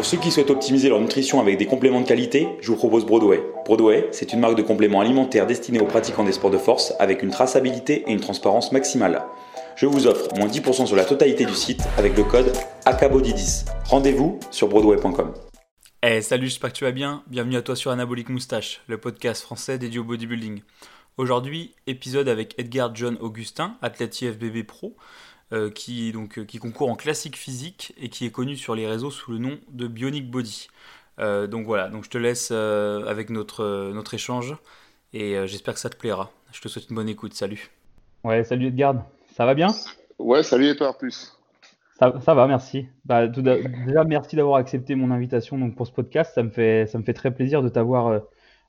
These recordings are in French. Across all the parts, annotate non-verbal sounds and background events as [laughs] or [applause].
Pour ceux qui souhaitent optimiser leur nutrition avec des compléments de qualité, je vous propose Broadway. Broadway, c'est une marque de compléments alimentaires destinée aux pratiquants des sports de force avec une traçabilité et une transparence maximale. Je vous offre moins 10% sur la totalité du site avec le code ACABODY10. Rendez-vous sur broadway.com. Hey, salut, j'espère que tu vas bien. Bienvenue à toi sur Anabolic Moustache, le podcast français dédié au bodybuilding. Aujourd'hui, épisode avec Edgar John Augustin, athlète IFBB Pro. Euh, qui, donc, euh, qui concourt en classique physique et qui est connu sur les réseaux sous le nom de Bionic Body. Euh, donc voilà, donc je te laisse avec notre, notre échange et j'espère que ça te plaira. Je te souhaite une bonne écoute, salut. Ouais, salut Edgar, ça va bien? Ouais, salut et toi plus. Ça, ça va, merci. Bah, déjà, merci d'avoir accepté mon invitation donc, pour ce podcast. Ça me fait, ça me fait très plaisir de t'avoir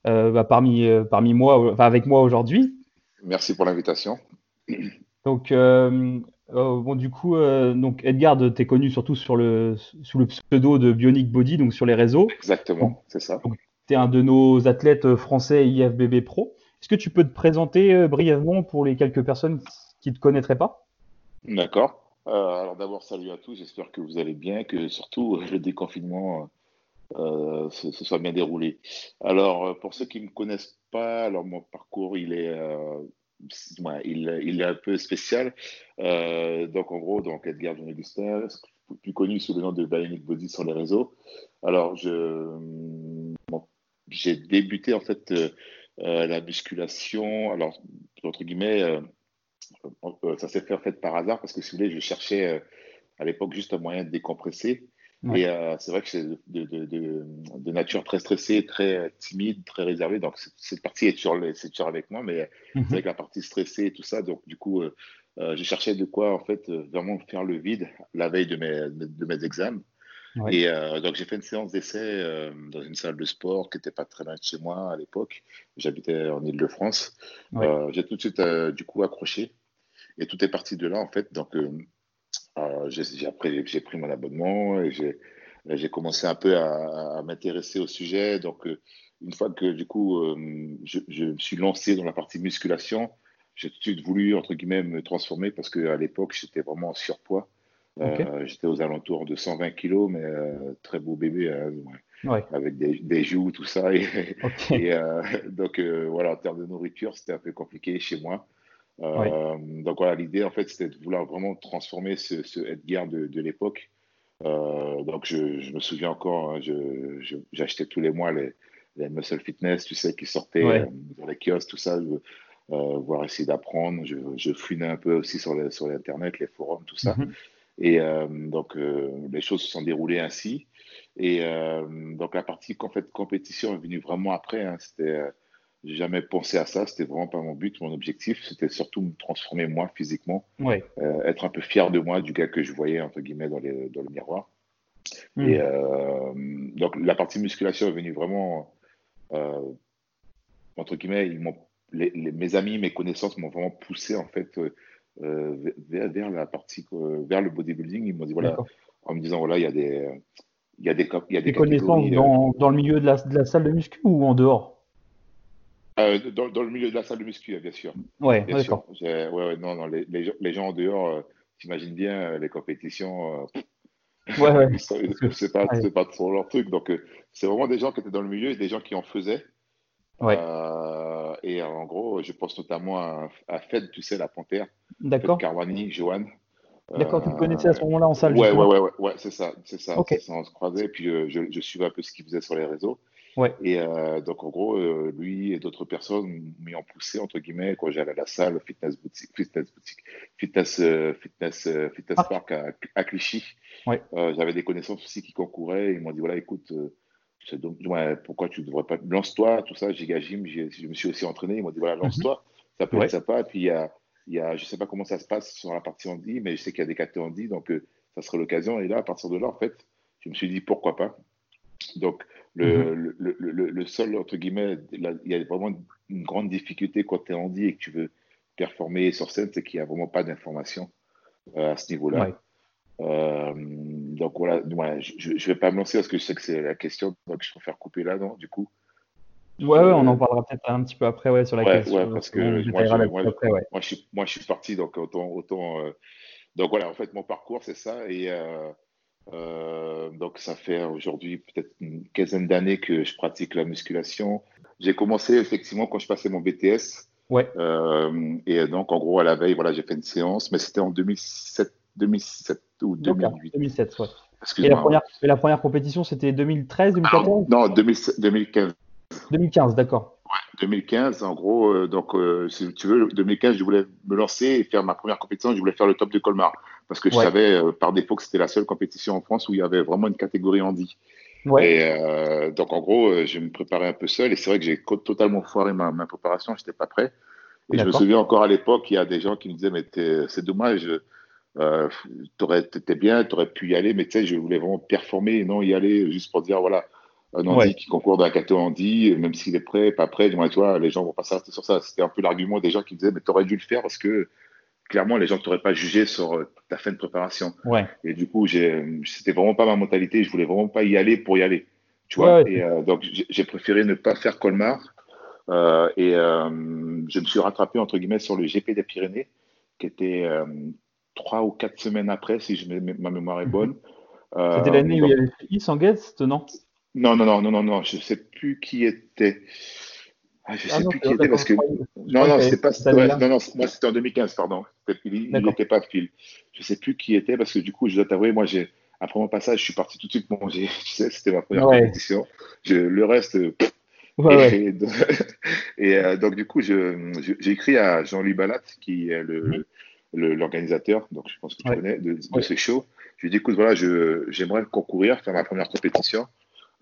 bah, parmi, parmi moi, enfin, avec moi aujourd'hui. Merci pour l'invitation. Donc, euh, bon, du coup, euh, donc Edgar, tu es connu surtout sur le, sous le pseudo de Bionic Body, donc sur les réseaux. Exactement, c'est ça. Tu es un de nos athlètes français IFBB Pro. Est-ce que tu peux te présenter euh, brièvement pour les quelques personnes qui ne te connaîtraient pas? D'accord. alors d'abord, salut à tous. J'espère que vous allez bien, que surtout le déconfinement se, se, soit bien déroulé. Alors, pour ceux qui ne me connaissent pas, alors mon parcours, il est il, est un peu spécial. Euh, donc, en gros, donc Edgar John Augustin, plus connu sous le nom de Bionic Body sur les réseaux. Alors, j'ai débuté en fait euh, euh, la musculation. Alors, entre guillemets, ça s'est fait en fait par hasard parce que si vous voulez, je cherchais à l'époque juste un moyen de décompresser. Et euh, c'est vrai que c'est de, de, de, de, nature très stressée, très timide, très réservée. Donc cette partie est toujours, est toujours avec moi, mais mhm. c'est vrai que la partie stressée et tout ça, donc du coup, euh, euh j'ai cherché de quoi en fait euh, vraiment faire le vide la veille de mes, de mes examens. Et euh, donc j'ai fait une séance d'essai dans une salle de sport qui n'était pas très loin de chez moi à l'époque. J'habitais en Ile-de-France. j'ai tout de suite du coup accroché et tout est parti de là en fait. Donc euh, j'ai après j'ai pris mon abonnement et j'ai commencé un peu à, à m'intéresser au sujet. Donc, euh, une fois que du coup, euh, je, je, me suis lancé dans la partie musculation, j'ai tout de suite voulu, entre guillemets, me transformer parce qu'à l'époque, j'étais vraiment en surpoids. Euh, j'étais aux alentours de 120 kilos, mais euh, très beau bébé, hein, ouais. avec des, des, joues, tout ça. Et, et [laughs] donc, voilà, en termes de nourriture, c'était un peu compliqué chez moi. Euh, donc voilà, l'idée en fait c'était de vouloir vraiment transformer ce, ce Edgar de, de l'époque. Euh, donc je, je, me souviens encore, hein, j'achetais tous les mois les, les, Muscle Fitness, tu sais, qui sortaient euh, dans les kiosques, tout ça, euh, voir essayer d'apprendre. Je, je fouinais un peu aussi sur, les, sur l'internet, les forums, tout ça. Mm-hmm. Et euh, donc les choses se sont déroulées ainsi. Et donc la partie en fait compétition est venue vraiment après. Hein, c'était j'ai jamais pensé à ça, c'était vraiment pas mon but, mon objectif, c'était surtout me transformer moi physiquement, ouais. euh, être un peu fier de moi, du gars que je voyais entre guillemets dans, les, dans le miroir. Mm. Et euh, donc la partie musculation est venue vraiment euh, entre guillemets, ils m'ont, les, les, mes amis, mes connaissances m'ont vraiment poussé en fait vers, vers, la partie, vers le bodybuilding. Ils m'ont dit voilà, en me disant voilà, il y a des, il y a des, il y a des, des connaissances dans, dans le milieu de la, de la salle de muscu ou en dehors? Euh, dans, dans, le milieu de la salle de muscu, bien sûr. Ouais, d'accord. Ouais, ouais, non, non, les, les, gens, les gens en dehors, euh, t'imagines bien, euh, les compétitions, euh, ouais, ouais. [laughs] c'est pas, pas trop leur truc. Donc, euh, c'est vraiment des gens qui étaient dans le milieu et des gens qui en faisaient. Ouais. Et en gros, je pense notamment à, à Fed, tu sais, la panthère. D'accord. Carwani, Johan. D'accord, tu le connaissais à ce moment-là en salle Ouais, ouais, ouais, ouais, c'est ça, c'est ça. Okay. ça. On se croisait, puis je, je, suivais un peu ce qu'il faisait sur les réseaux. Ouais. Et euh, donc, en gros, euh, lui et d'autres personnes m'y ont poussé, entre guillemets, quand j'allais à la salle Fitness Boutique, Fitness Boutique, Fitness, euh, fitness, fitness ah. Park à, à Clichy. Ouais. J'avais des connaissances aussi qui concouraient. Ils m'ont dit, voilà, écoute, donc, ouais, pourquoi tu ne devrais pas. Lance-toi, tout ça. J'ai gym, je me suis aussi entraîné. Ils m'ont dit, voilà, lance-toi. Mm -hmm. Ça peut être sympa. Et puis, il y a, y a, je ne sais pas comment ça se passe sur la partie handi, mais je sais qu'il y a des catés handi. Donc, ça serait l'occasion. Et là, à partir de là, en fait, je me suis dit, pourquoi pas. Donc, le, mmh. le, le, le, seul, entre guillemets, il y a vraiment une grande difficulté quand tu es handi et que tu veux performer sur scène, c'est qu'il n'y a vraiment pas d'information euh, à ce niveau-là. Ouais. Euh, donc voilà, je ne vais pas me lancer parce que je sais que c'est la question, donc je préfère couper là, non, du coup? Ouais, ouais, on en parlera peut-être un petit peu après, ouais, sur la ouais, question. Ouais, parce que moi, je, moi, après, ouais. moi, je, moi, je suis parti, donc autant, autant euh... donc voilà, en fait, mon parcours, c'est ça, et euh, donc, ça fait aujourd'hui peut-être une quinzaine d'années que je pratique la musculation. J'ai commencé effectivement quand je passais mon BTS. Ouais. et donc, en gros, à la veille, voilà, j'ai fait une séance, mais c'était en 2007, 2007 ou 2008. 2007, ouais. Et la, première, et la première compétition, c'était 2013, 2014 Non, 2015. 2015, d'accord. Ouais, 2015, en gros, euh, donc euh, si tu veux, 2015, je voulais me lancer et faire ma première compétition. Je voulais faire le top de Colmar parce que je savais euh, par défaut que c'était la seule compétition en France où il y avait vraiment une catégorie handi. Ouais. Et donc en gros, je me préparais un peu seul et c'est vrai que j'ai totalement foiré ma, ma préparation. J'étais pas prêt. Et je me souviens encore à l'époque, il y a des gens qui me disaient mais c'est dommage. T'étais bien, tu aurais pu y aller, mais tu sais, je voulais vraiment performer et non y aller juste pour dire voilà, un Andy qui concourt dans la catégorie Andy, même s'il est prêt, pas prêt, tu vois, les gens vont pas s'arrêter sur ça. C'était un peu l'argument des gens qui disaient, mais tu aurais dû le faire parce que clairement, les gens ne t'auraient pas jugé sur euh, ta fin de préparation. Ouais. Et du coup, c'était vraiment pas ma mentalité, je voulais vraiment pas y aller pour y aller. Tu vois, et euh, donc j'ai préféré ne pas faire Colmar. Euh, et euh, je me suis rattrapé entre guillemets sur le GP des Pyrénées, qui était trois ou quatre semaines après, si je, ma mémoire est bonne. C'était l'année où il y avait Félix en guest, non? Non, non, non, non, non, non, je ne sais plus qui était. Ah, je ne ah sais plus qui était parce que. Non, non, c'est pas. non, non, moi c'était en 2015, pardon. Il n'était pas Phil. Je ne sais plus qui était parce que du coup, je dois t'avouer, moi, j'ai après mon passage, je suis parti tout de suite manger. [laughs] Tu sais, c'était ma première compétition. le reste. ouais, [laughs] et, euh, donc, du coup, j'ai écrit à Jean-Louis Balat, qui est le, mhm. l'organisateur, donc je pense que tu connais, de, de ces shows. Je lui ai dit, écoute, voilà, j'aimerais concourir, faire ma première compétition.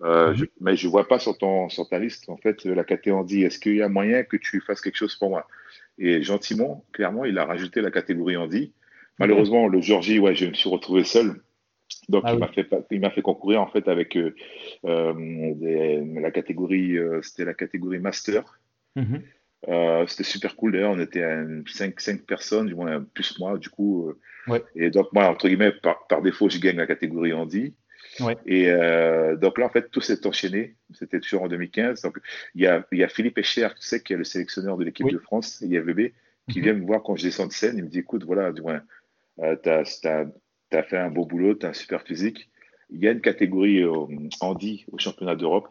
Euh, mhm. mais je vois pas sur, ton, sur ta liste, en fait, la catégorie Est-ce qu'il y a moyen que tu fasses quelque chose pour moi? Et gentiment, clairement, il a rajouté la catégorie Andy. Malheureusement, le Georgie, ouais, je me suis retrouvé seul. Donc, ah il m'a fait, il m'a fait concourir, en fait, avec euh, euh la catégorie, euh, c'était la catégorie Master. Mhm. C'était super cool d'ailleurs, on était à 5, 5 personnes, du moins plus moi, du coup. Ouais. Et donc, moi, entre guillemets, par, par défaut, je gagne la catégorie Andy. Et euh, donc là, en fait, tout s'est enchaîné. C'était toujours en 2015. Donc, il y a, il y a Philippe Echer, tu sais, qui est le sélectionneur de l'équipe de France, IFBB, qui mhm. vient me voir quand je descends de scène. Il me dit écoute, voilà, du moins, euh, tu as, fait un beau boulot, tu as un super physique. Il y a une catégorie euh, handi au championnat d'Europe.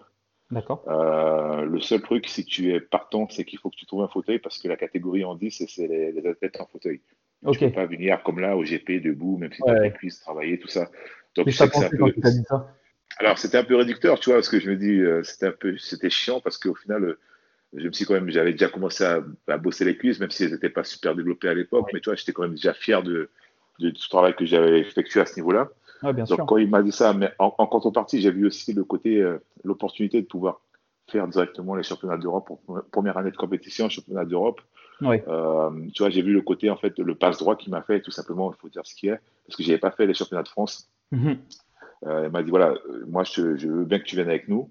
D'accord. Euh, le seul truc, si tu es partant, c'est qu'il faut que tu trouves un fauteuil parce que la catégorie handi, c'est les, les, athlètes en fauteuil. Tu ne peux pas venir comme là au GP debout, même si tu as cuisses travailler, tout ça. Donc, je. Alors, c'était un peu réducteur, tu vois, parce que je me dis, euh, c'était un peu, c'était chiant parce qu'au final, euh, je me suis quand même, j'avais déjà commencé à, bosser les cuisses, même si elles n'étaient pas super développées à l'époque, mais tu vois, j'étais quand même déjà fier de, ce travail que j'avais effectué à ce niveau-là. Donc, quand il m'a dit ça, mais en, contrepartie, j'ai vu aussi le côté, euh, l'opportunité de pouvoir faire directement les championnats d'Europe pour première année de compétition, championnat d'Europe. Euh, tu vois, j'ai vu le côté, en fait, le passe droit qui m'a fait, tout simplement, il faut dire ce qui est, parce que je n'avais pas fait les championnats de France. Mhm. Euh, elle m'a dit voilà, euh, moi je, veux bien que tu viennes avec nous.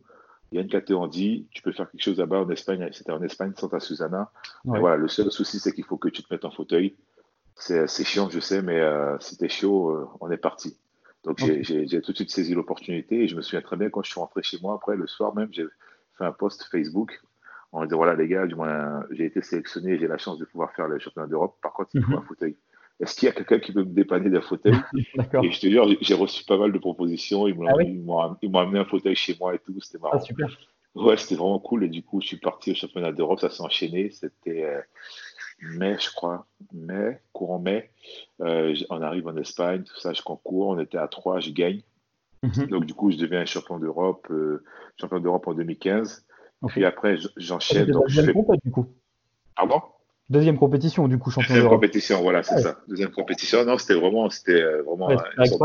Il y a une catégorie, tu peux faire quelque chose là-bas en Espagne. C'était en Espagne, Santa Susana. Voilà, le seul souci, c'est qu'il faut que tu te mettes en fauteuil. C'est chiant, je sais, mais euh, si t'es chaud, on est parti. Donc j'ai tout de suite saisi l'opportunité et je me souviens très bien quand je suis rentré chez moi, après le soir même, j'ai fait un post Facebook en disant voilà les gars, du moins j'ai été sélectionné, j'ai la chance de pouvoir faire le championnat d'Europe. Par contre, il faut mhm. un fauteuil est-ce qu'il y a quelqu'un qui peut me dépanner d'un fauteuil [laughs] Et je te jure, j'ai reçu pas mal de propositions. Ils m'ont ah amené un fauteuil chez moi et tout. C'était marrant. Ah, super. Ouais, c'était vraiment cool. Et du coup, je suis parti au championnat d'Europe. Ça s'est enchaîné. C'était euh, mai, je crois. Mai, courant mai. Euh, on arrive en Espagne, tout ça, je concours. On était à 3, je gagne. Mhm. Donc, du coup, je deviens champion d'Europe, euh, champion d'Europe en 2015. Puis après, j'enchaîne. donc, je fais... du coup? Pardon? Deuxième compétition, du coup, champion Deuxième compétition, voilà, c'est ça. Deuxième compétition. Non, c'était vraiment, c'était euh, vraiment une sorte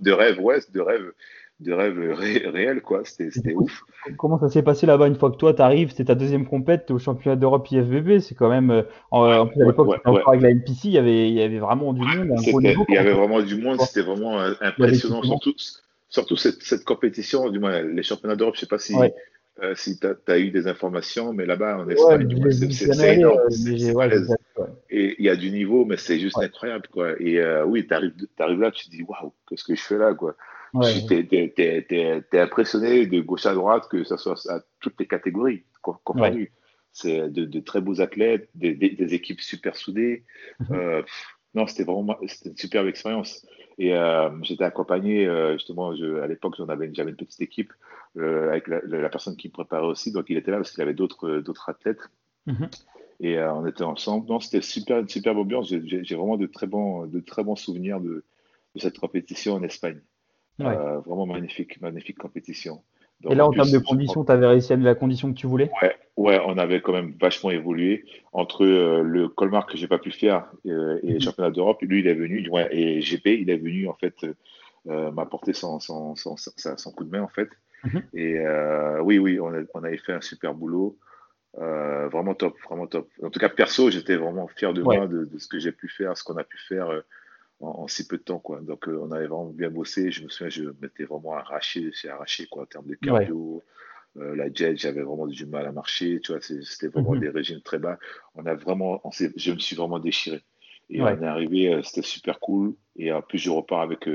de, rêve, ouais, de rêve, de rêve réel, quoi. C'était ouf. Comment ça s'est passé là-bas une fois que toi, tu arrives, c'était ta deuxième compète au championnat d'Europe IFBB, c'est quand même, euh, en, plus à l'époque, avec la NPC, il y avait, il y avait vraiment du monde. il y avait vraiment du monde, c'était vraiment euh, impressionnant, surtout, surtout cette, cette, compétition, du moins les championnats d'Europe, je sais pas si euh, si tu as, eu des informations, mais là-bas, en Espagne, c'est énorme. et il y a du niveau, mais c'est juste incroyable. Quoi. Et euh, oui, tu arrives, là, tu te dis, waouh, qu'est-ce que je fais là quoi? Tu es, impressionné de gauche à droite, que ce soit à toutes les catégories confondues. C'est de, très beaux athlètes, des, équipes super soudées. Mhm. Euh, non, c'était vraiment une superbe expérience. Et euh, j'étais accompagné, euh, justement, je, à l'époque, j'en avais, j'avais une petite équipe euh, avec la, la, personne qui me préparait aussi. Donc, il était là parce qu'il avait d'autres, d'autres athlètes. Mm-hmm. Et on était ensemble. Non, c'était super, une superbe ambiance. J'ai, vraiment de très bons, de très bons souvenirs de, de cette compétition en Espagne. vraiment magnifique, magnifique compétition et là, en, termes de conditions, tu avais réussi à la condition que tu voulais? Ouais, ouais, on avait quand même vachement évolué. Entre euh, le Colmar que j'ai pas pu faire euh, et le mhm. championnat d'Europe, lui, il est venu, ouais, et GP, il est venu en fait euh, m'apporter son, son, son, son, coup de main en fait. Mhm. Et oui, oui, on, on, avait fait un super boulot. vraiment top, vraiment top. En tout cas, perso, j'étais vraiment fier de moi, de, de, ce que j'ai pu faire, ce qu'on a pu faire en, si peu de temps. Quoi. Donc, euh, on avait vraiment bien bossé. Je me souviens, je m'étais vraiment arraché, c'est arraché quoi, en termes de cardio. Euh, la jet, j'avais vraiment du mal à marcher. Tu vois, c'était vraiment mhm. des régimes très bas. On a vraiment, on je me suis vraiment déchiré. Et on est arrivé, euh, c'était super cool. Et en plus, je repars avec,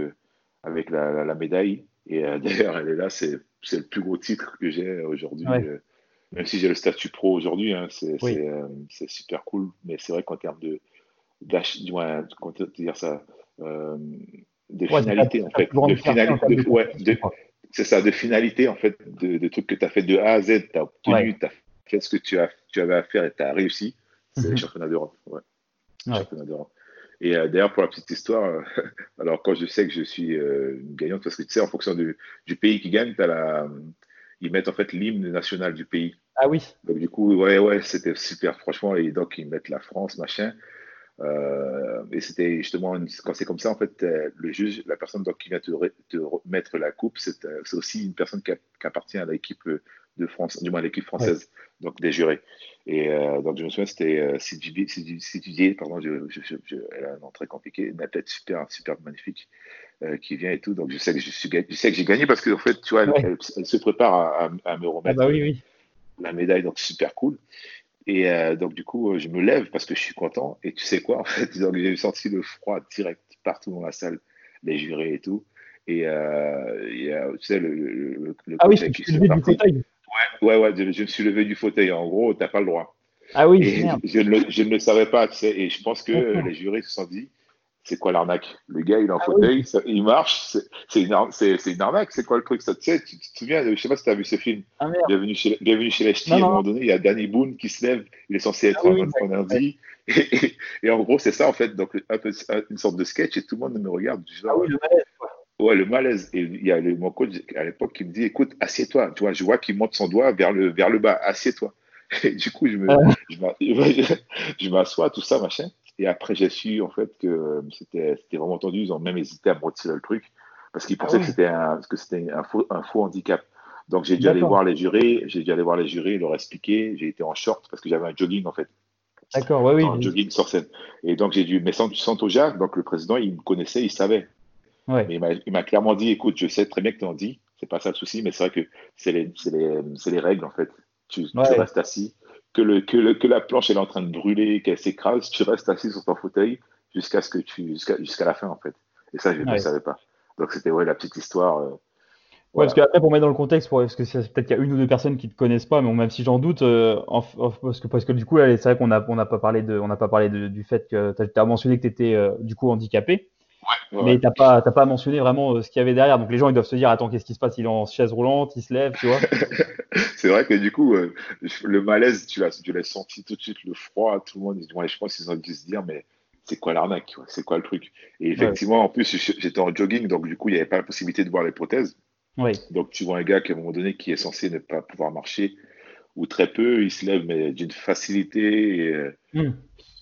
avec la, la, médaille. Et [laughs] d'ailleurs, elle est là, c'est le plus gros titre que j'ai aujourd'hui. même si j'ai le statut pro aujourd'hui, hein, c'est super cool. Mais c'est vrai qu'en termes de, du moins, comment dire ça, euh, de finalité en fait, de finalité, c'est ça, de finalité en fait, de, de trucs que tu as fait de A à Z, tu as obtenu, tu as fait ce que tu, as, tu avais à faire et tu as réussi, c'est le mhm. championnat d'Europe. Ouais. Championnat d'Europe. Et euh, d'ailleurs, pour la petite histoire, euh, [laughs] alors quand je sais que je suis une gagnante, parce que tu sais, en fonction du, du pays qui gagne, as la, ils mettent en fait l'hymne national du pays. Ah oui. Donc du coup, ouais, ouais, c'était super, franchement. Et donc ils mettent la France, machin. Euh, et c'était justement quand c'est comme ça, en fait, euh, le juge, la personne donc, qui vient te, te mettre la coupe, c'est euh, aussi une personne qui, appartient à l'équipe de France, du moins l'équipe française, donc des jurés. Et donc je me souviens, c'était Didier, pardon, je, je, elle a un nom très compliqué, une athlète super, super magnifique qui vient et tout. Donc je sais que je suis, je sais que j'ai gagné parce qu'en fait, tu vois, elle, se prépare à, à, me remettre ah bah oui, oui. la médaille, donc super cool. Et euh, donc, du coup, je me lève parce que je suis content. Et tu sais quoi, en fait, [laughs] j'ai senti le froid direct partout dans la salle, les jurés et tout. Et, euh, tu sais, le, le, le Ah oui, tu te levé du fauteuil Ouais, ouais, je, je, me suis levé du fauteuil. En gros, tu n'as pas le droit. Ah oui, [laughs] je, je, ne le savais pas, tu sais. Et je pense que les jurés se sont dit, c'est quoi l'arnaque? Le gars, il est en ah fauteuil, il marche, c'est une, une, arnaque, c'est quoi le truc? Ça, tu, sais, tu, te souviens, je sais pas si tu as vu ce film, ah, Bienvenue, chez, Bienvenue chez les Ch'tis, à un moment donné, il y a Danny Boone qui se lève, il est censé être ah, un oui, [laughs] et, et, en gros, c'est ça en fait, donc un peu, une sorte de sketch, et tout le monde me regarde. ah oui, le malaise, Ouais, le malaise. Et il y a le, mon coach à l'époque qui me dit, écoute, assieds-toi, tu vois, je vois qu'il monte son doigt vers le, vers le bas, assieds-toi. [laughs] Et du coup, je me, [laughs] je m'assois, tout ça, machin. Et après, j'ai su en fait que euh, c'était vraiment tendu. Ils ont même hésité à me retirer le truc parce qu'ils ah pensaient que c'était un, que c'était un faux, un faux handicap. Donc j'ai dû aller voir les jurés, j'ai dû aller voir les jurés, leur expliquer. J'ai été en short parce que j'avais un jogging en fait. D'accord, oui, oui. Un jogging sur scène. Et donc j'ai dû, mais Santoja, donc le président, il me connaissait, il savait. Ouais. Mais il m'a clairement dit, écoute, je sais très bien que tu en dis, c'est pas ça le souci, mais c'est vrai que c'est les, les, les, règles en fait. Tu, tu restes assis, que, le, que, le, que la planche elle est en train de brûler, qu'elle s'écrase, tu restes assis sur ton fauteuil jusqu'à ce que tu jusqu'à jusqu'à la fin en fait. Et ça, je ne savais pas. Donc c'était ouais la petite histoire. Euh, ouais, parce qu'après pour mettre dans le contexte, parce que peut-être qu'il y a une ou deux personnes qui ne te connaissent pas, mais même si j'en doute, euh, parce que parce que du coup, c'est vrai qu'on n'a on a pas parlé de, on n'a pas parlé du fait que tu as, mentionné que tu étais euh, du coup handicapé. Mais tu n'as pas, pas mentionné vraiment euh, ce qu'il y avait derrière. Donc les gens, ils doivent se dire Attends, qu'est-ce qui se passe? Il est en chaise roulante, il se lève, tu vois. [laughs] c'est vrai que du coup, euh, le malaise, tu l'as, tu l'as senti tout de suite, le froid, tout le monde. je pense qu'ils ont dû se dire Mais c'est quoi l'arnaque C'est quoi le truc? Et effectivement, en plus, j'étais en jogging, donc du coup, il n'y avait pas la possibilité de voir les prothèses. Donc tu vois un gars qui, à un moment donné, qui est censé ne pas pouvoir marcher, ou très peu, il se lève, mais d'une facilité. Et, euh, hmm.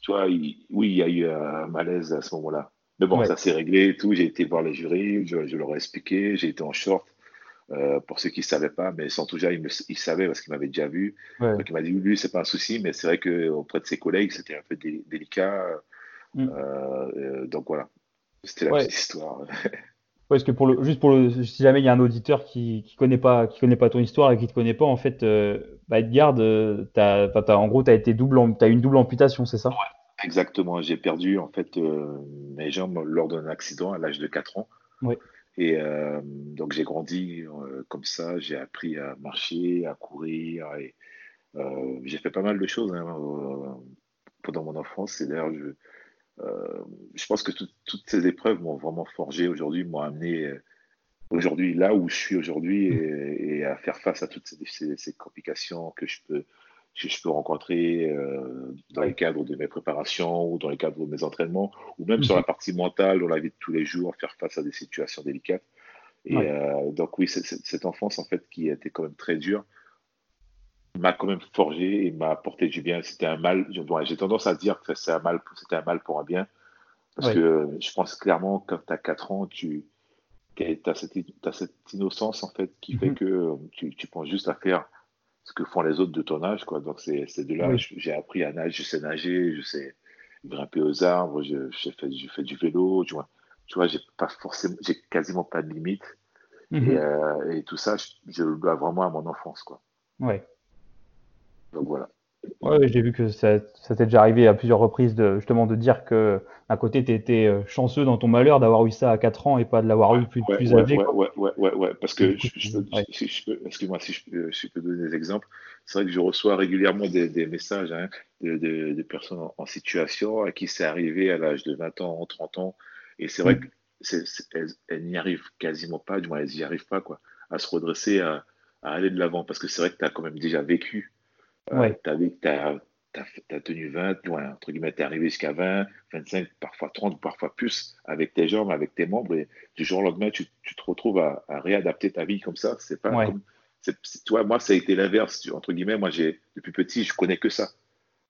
Tu vois, oui, il y a eu un malaise à ce moment-là. Mais bon, ça s'est réglé et tout. J'ai été voir les jurys, je, leur ai expliqué. J'ai été en short. Euh, pour ceux qui ne savaient pas, mais sans tout il, me, il savait parce qu'il m'avait déjà vu. Donc il m'a dit lui, c'est pas un souci, mais c'est vrai qu'auprès de ses collègues, c'était un peu délicat. Mm. Euh, euh, donc voilà, c'était la petite histoire. [laughs] parce que pour le, juste pour le, si jamais il y a un auditeur qui ne connaît, pas, qui connaît pas ton histoire et qui ne te connaît pas, en fait, bah, Edgard, as, en gros, tu as, été double, as une double amputation, c'est ça? Exactement, j'ai perdu en fait euh, mes jambes lors d'un accident à l'âge de 4 ans. Oui. Et euh, donc j'ai grandi euh, comme ça, j'ai appris à marcher, à courir, et j'ai fait pas mal de choses hein, pendant mon enfance. Et d'ailleurs, je pense que toutes ces épreuves m'ont vraiment forgé aujourd'hui, m'ont amené aujourd'hui là où je suis aujourd'hui et, à faire face à toutes ces, complications que je peux, je peux rencontrer euh, dans les cadres de mes préparations ou dans les cadres de mes entraînements ou même sur la mhm. partie mentale, dans la vie de tous les jours, faire face à des situations délicates. Et euh, donc oui, cette enfance en fait qui était quand même très dure m'a quand même forgé et m'a apporté du bien. C'était un mal. J'ai tendance à dire que c'était un mal, c'était un mal pour un bien parce que je pense clairement quand tu as 4 ans, tu as, cette innocence en fait qui fait mhm. que euh, tu, tu, penses juste à faire ce que font les autres de ton âge. Quoi. Donc c'est de là que j'ai appris à nager, je sais nager, je sais grimper aux arbres, je, fais, je fais du vélo, tu vois. Tu vois, j'ai pas forcément, j'ai quasiment pas de limite. Mhm. Euh, et, tout ça, je, le dois vraiment à mon enfance, quoi. Ouais. Donc voilà. Ouais, j'ai vu que ça, ça t'est déjà arrivé à plusieurs reprises de justement de dire que à côté tu étais euh, chanceux dans ton malheur d'avoir eu ça à 4 ans et pas de l'avoir eu plus, plus ouais, âgé. Ouais, ouais, ouais, ouais, parce que je, peux, si je peux, excuse-moi si je, peux donner des exemples, c'est vrai que je reçois régulièrement des, des messages hein, de, de, de, personnes en, situation à qui c'est arrivé à l'âge de 20 ans, 30 ans, et c'est vrai mm. qu'elles n'y arrivent quasiment pas, du moins elles n'y arrivent pas quoi, à se redresser, à, à aller de l'avant, parce que c'est vrai que tu as quand même déjà vécu euh, tu as, tenu 20, entre guillemets, tu es arrivé jusqu'à 20, 25, parfois 30, parfois plus avec tes jambes, avec tes membres, et du jour au lendemain, tu, tu te retrouves à, réadapter ta vie comme ça. C'est pas comme. toi, moi, ça a été l'inverse, entre guillemets. Moi, depuis petit, je connais que ça.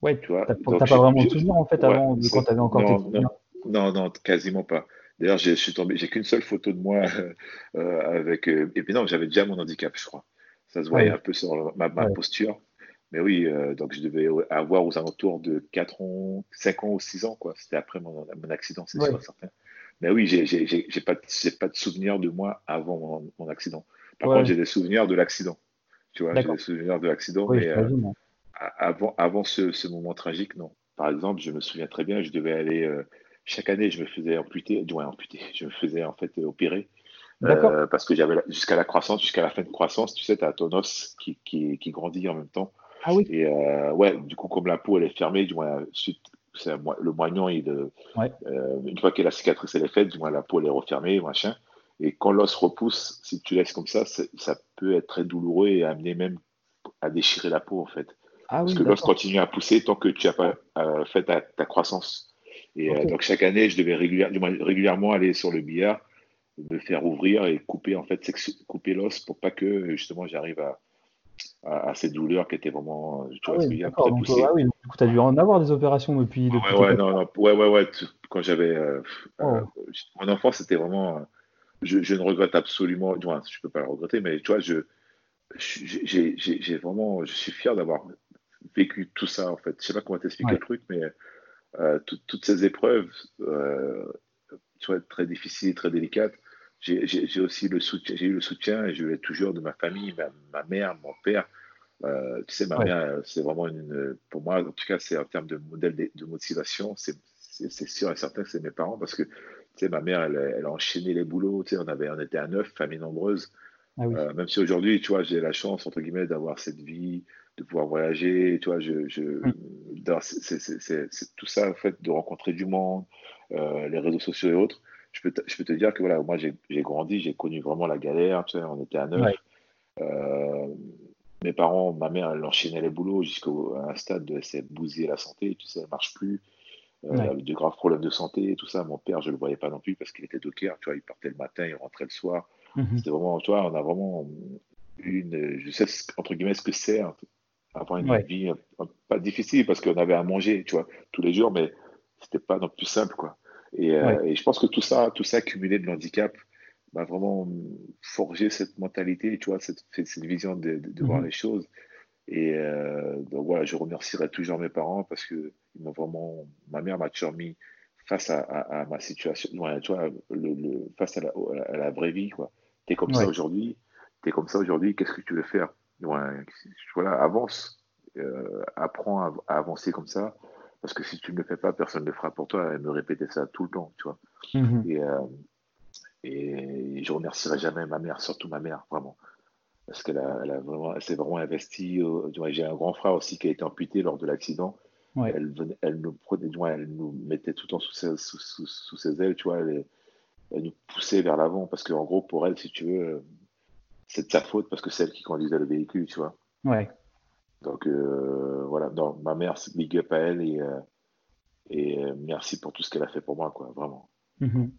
Ouais, tu vois? T'as pas vraiment de souvenir en fait avant, de quand tu avais encore non, tes non, non, non, quasiment pas. D'ailleurs, je suis tombé, j'ai qu'une seule photo de moi [laughs] euh, avec. Euh, et puis non, j'avais déjà mon handicap, je crois. Ça se voyait un peu sur ma, ma posture. Mais oui, euh, donc je devais avoir aux alentours de 4 ans, 5 ans ou 6 ans, quoi. C'était après mon, mon accident, c'est sûr, certain. Mais oui, j'ai pas, pas de souvenir de moi avant mon, accident. Par contre, j'ai des souvenirs de l'accident. Tu vois, j'ai des souvenirs de l'accident, mais euh, avant, avant ce, ce, moment tragique, non. Par exemple, je me souviens très bien, je devais aller. Euh, chaque année, je me faisais amputer, moins amputer, je me faisais en fait opérer. Euh, parce que j'avais jusqu'à la croissance, jusqu'à la fin de croissance, tu sais, tu as ton os qui, qui, qui, grandit en même temps. Ah oui. Et euh, ouais, du coup, comme la peau elle est fermée, du moins, c'est le moignon, il, euh, une fois que la cicatrice elle est faite, du moins la peau elle est refermée, machin. Et quand l'os repousse, si tu laisses comme ça, ça peut être très douloureux et amener même à déchirer la peau en fait. Ah Parce que l'os continue à pousser tant que tu n'as pas euh, fait ta, croissance. Et donc chaque année, je devais régulièrement aller sur le billard, me faire ouvrir et couper en fait couper l'os pour pas que justement j'arrive à, à, cette douleur qui était vraiment. Tu vois, ah très poussée. Ah oui, du coup, tu as dû en avoir des opérations depuis. depuis ouais, ouais, non, non, ouais, ouais, ouais, Quand j'avais. Euh, euh, oh. mon enfant, c'était vraiment. Je, je, ne regrette absolument. Je peux pas le regretter, mais tu vois, je. J'ai vraiment. Je suis fier d'avoir vécu tout ça, en fait. Je sais pas comment t'expliquer le truc, mais euh, toutes ces épreuves, tu vois, très difficiles, très délicates j'ai aussi le soutien, j'ai eu le soutien et je l'ai toujours de ma famille, ma, mère, mon père. Euh, tu sais, ma mère, c'est vraiment une, pour moi, en tout cas, c'est en termes de modèle de, motivation, c'est sûr et certain que c'est mes parents parce que, tu sais, ma mère, elle, elle, a enchaîné les boulots, tu sais, on avait, on était à neuf, famille nombreuse. Ah euh, même si aujourd'hui, tu vois, j'ai la chance, entre guillemets, d'avoir cette vie, de pouvoir voyager, tu vois, je, je mm. c'est tout ça, en fait, de rencontrer du monde, euh, les réseaux sociaux et autres je peux, te, je peux te dire que voilà, moi j'ai grandi, j'ai connu vraiment la galère, tu sais, on était à neuf. Euh, mes parents, ma mère, elle enchaînait les boulots jusqu'à un stade de s'est bousiller la santé, tu sais, elle marche plus. Euh, avait de graves problèmes de santé et tout ça. Mon père, je le voyais pas non plus parce qu'il était docker, tu vois, il partait le matin, il rentrait le soir. Mhm. C'était vraiment, tu vois, on a vraiment une, je sais entre guillemets ce que c'est hein, avoir une vie pas difficile parce qu'on avait à manger, tu vois, tous les jours, mais c'était pas non plus simple, quoi. Euh, et, je pense que tout ça, tout ça accumulé de l'handicap, m'a vraiment forgé cette mentalité, tu vois, cette, cette vision de, voir mhm. les choses. Et euh, donc voilà, je remercierai toujours mes parents parce que ils m'ont vraiment, ma mère m'a toujours mis face à, ma situation, tu vois, le, face à la, vraie vie, quoi. T'es comme ça aujourd'hui, t'es comme ça aujourd'hui, qu'est-ce que tu veux faire? Voilà, avance, euh, apprends à, avancer comme ça. Parce que si tu ne le fais pas, personne ne le fera pour toi. Elle me répétait ça tout le temps, tu vois. Mhm. Et, euh, et, je remercierai jamais ma mère, surtout ma mère, vraiment. Parce qu'elle a, vraiment, s'est vraiment investie. J'ai un grand frère aussi qui a été amputé lors de l'accident. Elle, elle, nous prenait, elle nous mettait tout le temps sous ses, sous, sous, ses ailes, tu vois. Elle, elle nous poussait vers l'avant parce qu'en gros, pour elle, si tu veux, c'est de sa faute parce que c'est elle qui conduisait le véhicule, tu vois. Ouais. Donc euh, voilà, non, ma mère, big up à elle et, euh, et euh, merci pour tout ce qu'elle a fait pour moi, quoi, vraiment. Mhm.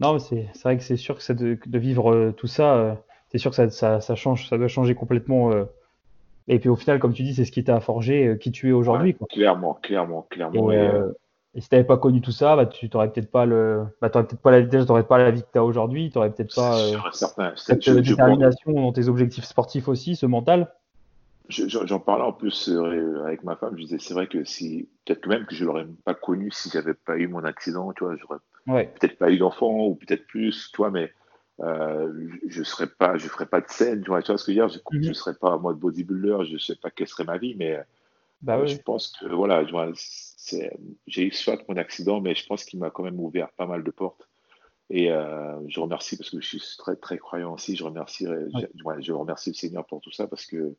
Non, c'est vrai que c'est sûr que de, de, vivre tout ça, c'est sûr que ça, ça, ça, change, ça doit changer complètement. et puis au final, comme tu dis, c'est ce qui t'a forgé qui tu es aujourd'hui. clairement, clairement, clairement. Et si t'avais pas connu tout ça, bah, tu t'aurais peut-être pas le, bah, t'aurais peut-être pas la vitesse, t'aurais pas la vie que t'as aujourd'hui, t'aurais peut-être pas euh, certain. cette je, détermination dans tes objectifs sportifs aussi, ce mental. J'en parlais en plus euh, avec ma femme, je disais c'est vrai que si peut-être même que je l'aurais pas connu si j'avais pas eu mon accident, tu vois, j'aurais ouais. peut-être pas eu d'enfant ou peut-être plus, toi, mais euh, je serais pas, je ferais pas de scène, tu vois, tu vois ce que je veux dire, je, mm -hmm. serais pas en mode bodybuilder, je sais pas quelle serait ma vie, mais bah, je pense que voilà, je vois, j'ai eu soit mon accident, mais je pense qu'il m'a quand même ouvert pas mal de portes. Et euh, je remercie parce que je suis très très croyant aussi. Je remercie, ouais. je, je, remercie le Seigneur pour tout ça parce que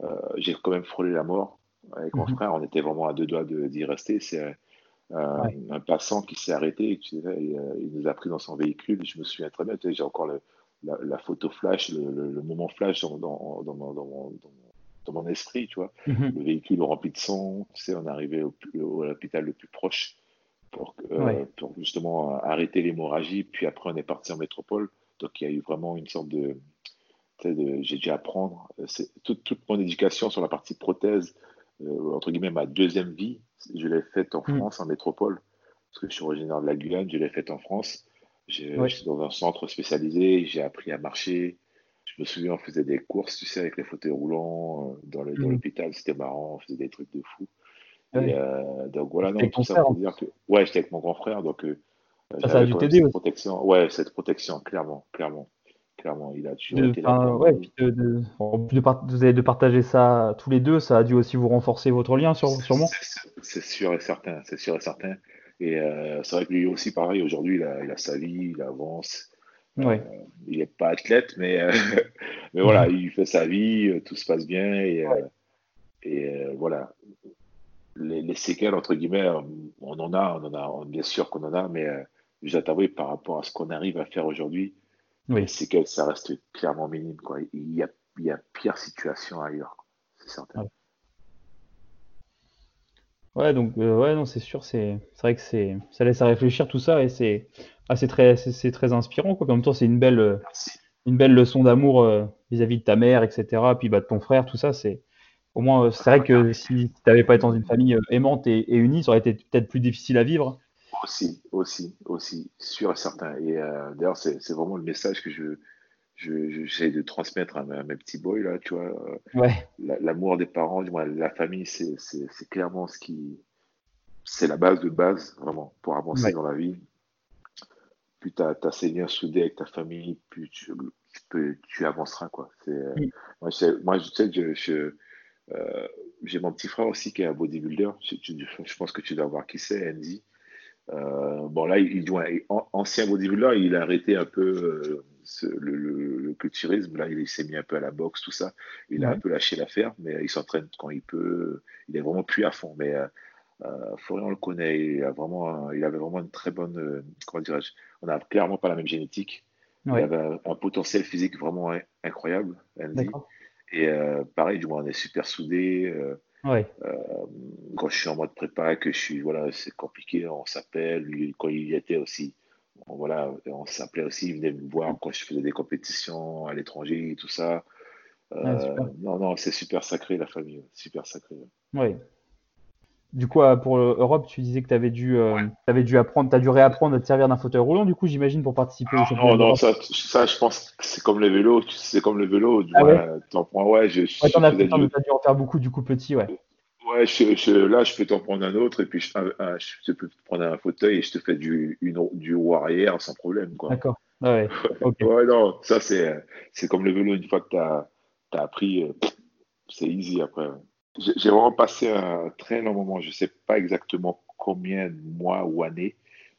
euh, j'ai quand même frôlé la mort avec mon mm -hmm. frère. On était vraiment à deux doigts d'y rester. C'est euh, ouais. un passant qui s'est arrêté. Tu sais, et, euh, il nous a pris dans son véhicule. Je me souviens très bien. J'ai encore le, la, la, photo flash, le, le, le, moment flash dans, dans, dans, dans, dans mon, dans mon esprit, tu vois. Mm -hmm. Le véhicule rempli de sang, tu sais, on est arrivé au, au, à l'hôpital le plus proche pour, euh, ouais. pour justement arrêter l'hémorragie. Puis après, on est parti en métropole. Donc, il y a eu vraiment une sorte de. de J'ai dû apprendre toute, toute, mon éducation sur la partie prothèse, euh, entre guillemets, ma deuxième vie, je l'ai faite en mm -hmm. France, en métropole. Parce que je suis originaire de la Guyane, je l'ai faite en France. J'étais ouais. dans un centre spécialisé, j'ai appris à marcher, je me souviens, on faisait des courses, tu sais, avec les fauteuils roulants dans l'hôpital, mmh. c'était marrant, on faisait des trucs de fou. Ouais. Et, euh, donc voilà, non, tout ça pour dire que. Ouais, j'étais avec mon grand frère, donc. Euh, ça, ça a dû t'aider aussi. Protection. Ouais, cette protection, clairement, clairement. Clairement, il a toujours été là. Ouais, puis de, de, de, part, de, partager ça tous les deux, ça a dû aussi vous renforcer votre lien, sur, sûrement C'est sûr et certain, c'est sûr et certain. Et euh, c'est vrai que lui aussi, pareil, aujourd'hui, il a sa vie, il avance. Euh, il n'est pas athlète, mais, euh, [laughs] mais voilà, il fait sa vie, tout se passe bien. Et, ouais. et voilà, les, les, séquelles, entre guillemets, on en a, on en a, bien sûr qu'on en a, mais je dois t'avouer, par rapport à ce qu'on arrive à faire aujourd'hui, oui. les séquelles, ça reste clairement minime. Quoi. Il, y a, il y a pire situation ailleurs, c'est certain. Ouais. Ouais, donc euh, ouais, non, c'est sûr, c'est vrai que c'est ça laisse à réfléchir tout ça et c'est ah, c'est très c'est très inspirant quoi. En même temps, c'est une belle une belle leçon d'amour euh, vis-à-vis de ta mère, etc. Puis bah de ton frère, tout ça, c'est au moins euh, c'est vrai que si tu n'avais pas été dans une famille aimante et, et unie, ça aurait été peut-être plus difficile à vivre. Aussi, aussi, aussi, sûr et certain. Et euh, d'ailleurs, c'est vraiment le message que je j'essaie de transmettre à, mes petits boys là, tu vois. Ouais. L'amour des parents, moi, la famille, c'est clairement ce qui, c'est la base de base vraiment pour avancer ouais. dans la vie. Plus tu as, as, ces liens soudés avec ta famille, plus tu, tu, peux, tu avanceras quoi. Mm. Moi, moi, je sais que je, je euh, j'ai mon petit frère aussi qui est un bodybuilder. Je, je, pense que tu dois voir qui c'est, Andy. Euh, bon là, il, il, ancien bodybuilder, il a arrêté un peu euh, ce, le, le, le, culturisme. Là, il s'est mis un peu à la boxe, tout ça. Il a un peu lâché l'affaire, mais il s'entraîne quand il peut. Il est vraiment plus à fond. Mais euh, Florian le connaît. Il a vraiment, il avait vraiment une très bonne. comment dirais-je On n'a clairement pas la même génétique. Ouais. Il avait un, un, potentiel physique vraiment incroyable, Andy. Et pareil, du moins, on est super soudés. Ouais. Euh, quand je suis en mode prépa, que je suis, voilà, c'est compliqué, on s'appelle. Quand il y était aussi, on, voilà, on s'appelait aussi, il venait me voir quand je faisais des compétitions à l'étranger et tout ça. Euh, ah, non, non, c'est super sacré la famille, super sacré. Oui. Du coup, pour Europe, tu disais que tu avais dû, euh, ouais. avais dû apprendre, tu as dû réapprendre à te servir d'un fauteuil roulant, du coup, j'imagine, pour participer au championnat. Non, non, ça, ça, je pense que c'est comme le vélo, c'est comme le vélo. Ah ouais, t'en prends, ouais, je, je ouais, t'en as, as, dû en faire beaucoup, du coup, petit, ouais. Ouais, je, je, là, je peux t'en prendre un autre, et puis je, je, peux te prendre un fauteuil et je te fais du, une, du haut arrière sans problème, quoi. D'accord. Ah ouais. [laughs] Okay. ouais, non, ça, c'est, c'est comme le vélo, une fois que tu as, as, appris, c'est easy après. J'ai vraiment passé un très long moment. Je ne sais pas exactement combien de mois ou années,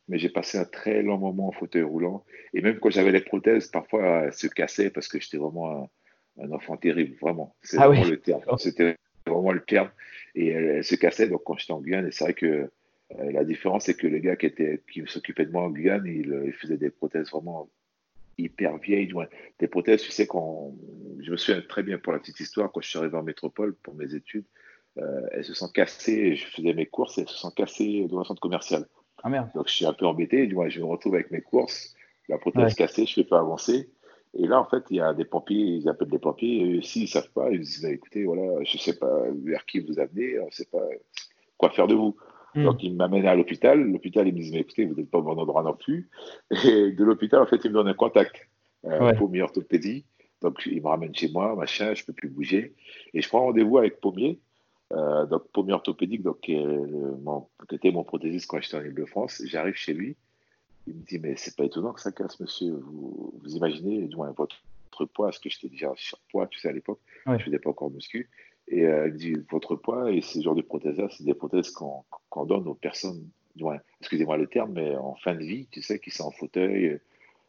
mais j'ai passé un très long moment en fauteuil roulant. Et même quand j'avais les prothèses, parfois elles se cassaient parce que j'étais vraiment un, un, enfant terrible, vraiment. C'est ah vraiment oui. le terme. C'était vraiment le terme. Et elle, se cassait donc quand j'étais en Guyane. Et c'est vrai que la différence, c'est que le gars qui, était, qui s'occupait de moi en Guyane, il, il faisait des prothèses vraiment hyper vieilles. Des prothèses, tu sais, quand je me souviens très bien pour la petite histoire, quand je suis arrivé en métropole pour mes études, euh, elles se sont cassées, je faisais mes courses, elles se sont cassées dans un centre commercial. Ah merde. Donc je suis un peu embêté, du moins je me retrouve avec mes courses, la prothèse cassée, je ne fais pas avancer. Et là, en fait, il y a des pompiers, ils appellent des pompiers, et s'ils ne savent pas, ils disent bah, écoutez, voilà, je ne sais pas vers qui vous amenez, on ne sait pas quoi faire de vous. Hmm. Donc, ils m'amènent à l'hôpital. L'hôpital, ils me disent mais écoutez, vous n'êtes pas au bon endroit non plus. [laughs] Et de l'hôpital, en fait, ils me donnent un contact euh, pour Pommier orthopédie. Donc, ils me ramènent chez moi, machin, je ne peux plus bouger. Et je prends rendez-vous avec Pommier. Euh, donc, Pommier orthopédique, donc, qui, était mon prothésiste quand j'étais en Ile-de-France. J'arrive chez lui. Il me dit, mais c'est pas étonnant que ça casse, monsieur. Vous, vous imaginez, du moins, votre, poids, parce que j'étais déjà surpoids, tu sais, à l'époque. Je ne faisais pas encore muscu. Et euh, dit, votre poids et ce genre de prothèses-là, c'est des prothèses qu'on donne aux personnes, excusez-moi le terme, mais en fin de vie, tu sais, qui sont en fauteuil,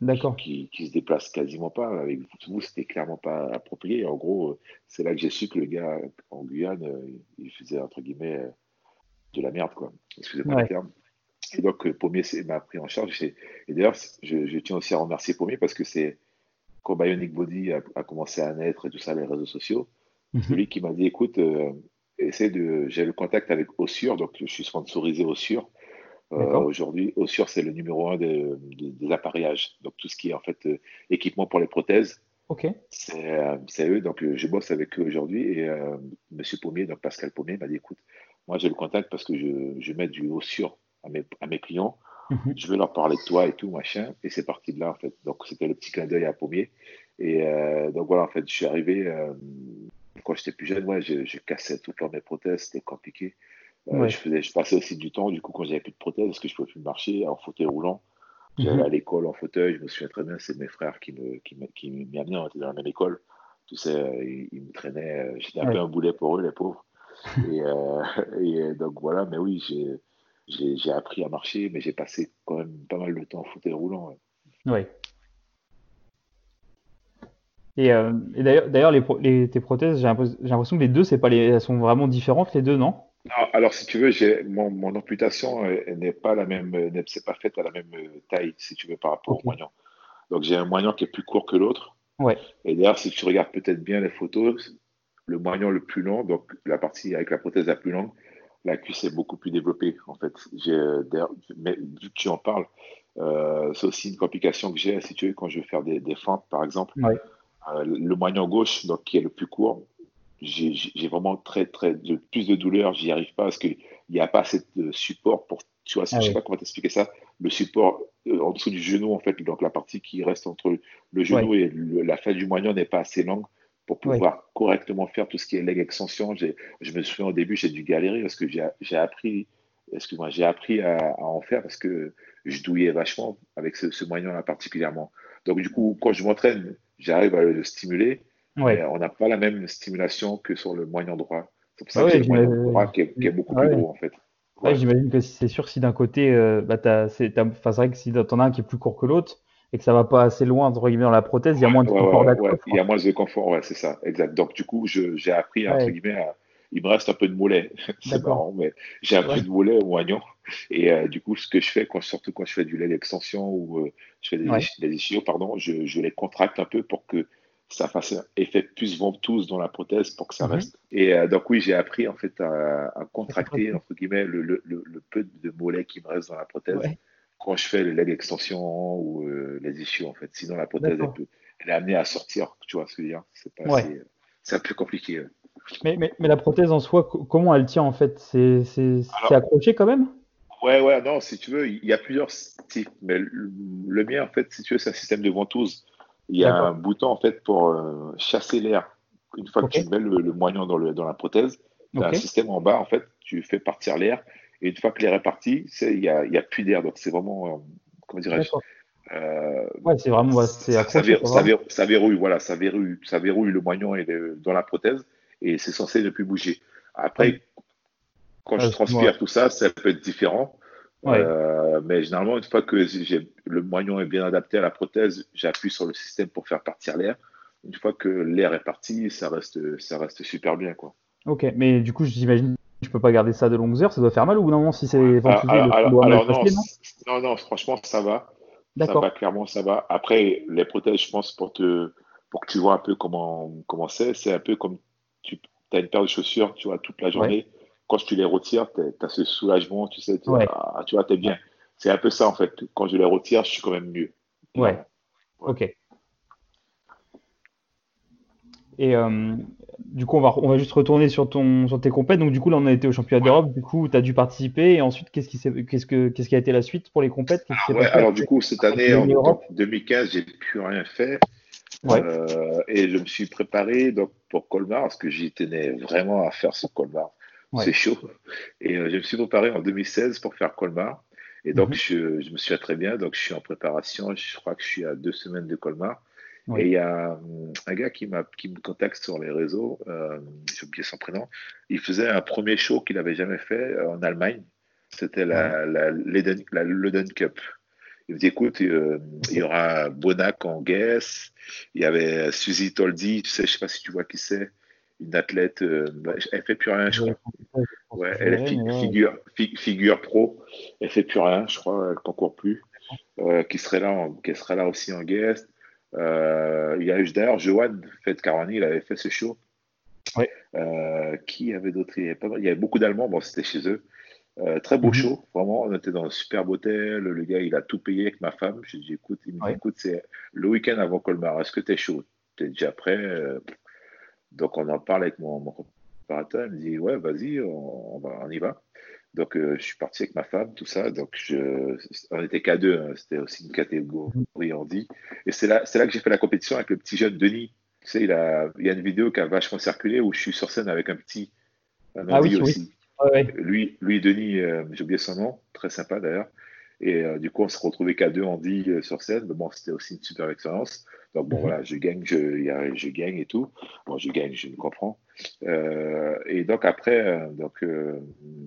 D'accord. Qui, qui se déplace quasiment pas. Avec vous, c'était clairement pas approprié. En gros, c'est là que j'ai su que le gars en Guyane, euh, il faisait entre guillemets euh, de la merde, quoi. Excusez-moi le terme. Et donc, euh, Pommier m'a pris en charge. Et d'ailleurs, je, tiens aussi à remercier Pommier parce que c'est quand Bionic Body a, commencé à naître et tout ça, les réseaux sociaux, mhm. c'est lui qui m'a dit écoute, essaie de. J'ai le contact avec Ossure, donc je suis sponsorisé Ossure. Euh, aujourd'hui, Ossure, c'est le numéro un des appareillages. Donc, tout ce qui est en fait euh, équipement pour les prothèses, Ok. c'est eux. Donc, euh, je bosse avec eux aujourd'hui. Et Monsieur Pommier, donc Pascal Pommier, m'a dit écoute, moi, j'ai le contact parce que je, je mets du Ossure à mes, à mes clients. Mhm. Je vais leur parler de toi et tout, machin. Et c'est parti de là, en fait. Donc, c'était le petit clin d'œil à Pommier. Et donc, voilà, en fait, je suis arrivé. Quand j'étais plus jeune, ouais, je, je cassais toutes mes prothèses, c'était compliqué. Euh, je, faisais, je passais aussi du temps, du coup, quand j'avais plus de prothèses, parce que je pouvais plus marcher en fauteuil roulant. J'allais mhm. à l'école en fauteuil, je me souviens très bien, c'est mes frères qui me qui qui m'amenaient, on était dans la même école. Tu sais, euh, ils, me traînaient, euh, j'étais un peu un boulet pour eux, les pauvres. [laughs] et, et, donc voilà, mais oui, j'ai appris à marcher, mais j'ai passé quand même pas mal de temps en fauteuil roulant. Oui. Et, et d'ailleurs, les, les, tes prothèses, j'ai l'impression que les deux, c'est pas les, elles sont vraiment différentes, les deux, non? Alors, si tu veux, mon, mon amputation n'est pas la même, n'est pas faite à la même taille, si tu veux, par rapport au moignon. Donc, j'ai un moignon qui est plus court que l'autre. Ouais. Et d'ailleurs, si tu regardes peut-être bien les photos, le moignon le plus long, donc la partie avec la prothèse la plus longue, la cuisse est beaucoup plus développée, en fait. Mais vu que tu en parles, euh, c'est aussi une complication que j'ai, si tu veux, quand je veux faire des, des fentes, par exemple. Ouais. Euh, le moignon gauche, donc qui est le plus court, j'ai vraiment très, très, de, plus de douleur, j'y arrive pas parce qu'il n'y a pas assez de support pour, tu vois, ah je sais pas comment t'expliquer ça, le support euh, en dessous du genou, en fait, donc la partie qui reste entre le genou et la fin du moignon n'est pas assez longue pour pouvoir correctement faire tout ce qui est leg extension. Je me souviens au début, j'ai dû galérer parce que j'ai appris, excuse-moi, j'ai appris à, en faire parce que je douillais vachement avec ce, ce moignon-là particulièrement. Donc, du coup, quand je m'entraîne, j'arrive à le stimuler on n'a pas la même stimulation que sur le moyen droit. C'est pour ça que le moyen droit qui est, beaucoup plus gros en fait. J'imagine que c'est sûr si d'un côté, euh, bah, c'est vrai que si t'en as un qui est plus court que l'autre et que ça va pas assez loin entre guillemets dans la prothèse, il y a moins de confort. il y a moins de confort, ouais, c'est ça, exact. Donc du coup, j'ai appris entre guillemets à, il me reste un peu de mollet. [laughs] c'est marrant, mais j'ai appris de mollet au moignon. Et euh, du coup, ce que je fais, quand, surtout quand je fais du lait d'extension ou euh, je fais des, des, pardon, je, je, les contracte un peu pour que ça fasse un effet plus ventouse dans la prothèse pour que ça mhm. reste. Et euh, donc oui, j'ai appris en fait à, contracter entre guillemets le, le, le, peu de mollet qui me reste dans la prothèse quand je fais le leg extension ou les issues en fait. Sinon la prothèse elle, est amenée à sortir, tu vois ce que je veux dire? C'est pas c'est un peu compliqué. Mais, mais, mais, la prothèse en soi, comment elle tient en fait? C'est accroché quand même? Ouais, ouais, non, si tu veux, il y a plusieurs types. Mais le, mien, en fait, si tu veux, c'est un système de ventouse. Il y a un bouton en fait pour euh, chasser l'air. Une fois que tu mets le, moignon dans, le, dans la prothèse, tu as un système en bas, en fait, tu fais partir l'air. Et une fois que l'air est parti, il n'y a, a, plus d'air. Donc c'est vraiment, euh, comment dirais-je euh, ouais, c'est vraiment ça, ça, verrouille, voilà, ça verrouille, ça verrouille le moignon et dans la prothèse et c'est censé ne plus bouger. Après, quand je transpire tout ça, ça peut être différent. Euh, mais généralement, une fois que le moignon est bien adapté à la prothèse, j'appuie sur le système pour faire partir l'air. Une fois que l'air est parti, ça reste, ça reste super bien. Quoi. Ok, mais du coup, j'imagine je peux pas garder ça de longues heures, ça doit faire mal ou non Si c'est alors, alors, doit mal alors, non, passer, non c- non, non, franchement, ça va. Ça D'accord. va, clairement, ça va. Après, les prothèses, je pense, pour te, pour que tu vois un peu comment, comment c'est, c'est un peu comme tu as une paire de chaussures, tu vois, toute la journée. Quand tu les retires, tu as ce soulagement, tu sais, tu, Ouais. ah, tu vois, t'es bien. C'est un peu ça, en fait. Quand je les retire, je suis quand même mieux. Ouais. Ok. Et euh, du coup, on va, on va juste retourner sur, ton, sur tes compètes. Donc, du coup, là, on a été au championnat d'Europe. Du coup, tu as dû participer. Et ensuite, qu'est-ce qui, qu'est-ce que, qu'est-ce qui a été la suite pour les compètes? Passé alors du coup, cette année, en gagné l'Europe 2015, j'ai plus rien fait. Ouais. Euh, et je me suis préparé donc, pour Colmar, parce que j'y tenais vraiment à faire ce Colmar. Ouais. C'est chaud. Et euh, je me suis préparé en 2016 pour faire Colmar. Et donc, Mhm. je, je me suis fait très bien. Donc, je suis en préparation. Je crois que je suis à deux semaines de Colmar. Oui. Et il y a hum, un gars qui, m'a, qui me contacte sur les réseaux. Euh, j'ai oublié son prénom. Il faisait un premier show qu'il n'avait jamais fait euh, en Allemagne. C'était la, la, l'Eden- la Luden Cup. Il me dit, écoute, euh, il y aura Bonac en guest. Il y avait Suzy Toldi, tu sais, je sais pas si tu vois qui c'est, une athlète, euh, elle fait plus rien, je crois. Ouais, elle est fi- figure, fi- figure pro, elle fait plus rien, je crois, elle concourt plus, euh, qui serait là, en- qui serait là aussi en guest. Euh, il y a eu d'ailleurs Johan Fed Carani, il avait fait ce show. Ouais. Euh, qui avait d'autres il y avait, pas mal- il y avait beaucoup d'Allemands, bon, c'était chez eux. Euh, très beau Mhm. show, vraiment. On était dans un superbe hôtel. Le gars, il a tout payé avec ma femme. J'ai dit, écoute, il me dit, Ouais. écoute, c'est le week-end avant Colmar. Est-ce que tu es chaud? Tu es déjà prêt? Euh, Donc, on en parle avec mon, mon préparateur. Il me dit, ouais, vas-y, on, on va, on y va. Donc, euh, je suis parti avec ma femme, tout ça. Donc, je, on était qu'à deux. hein. C'était aussi une catégorie handi. Et c'est là, c'est là que j'ai fait la compétition avec le petit jeune Denis. Tu sais, il, a, il y a une vidéo qui a vachement circulé où je suis sur scène avec un petit, un Ah oui, oui. aussi. Ouais, ouais. Lui, lui Denis, euh, j'ai oublié son nom, très sympa d'ailleurs. Et euh, du coup, on se retrouvait qu'à deux, dit euh, sur scène. Mais bon, c'était aussi une super expérience. Donc bon, Mhm. voilà, je gagne, je, a- je gagne et tout. Bon, je gagne, je me comprends. Euh, et donc après, donc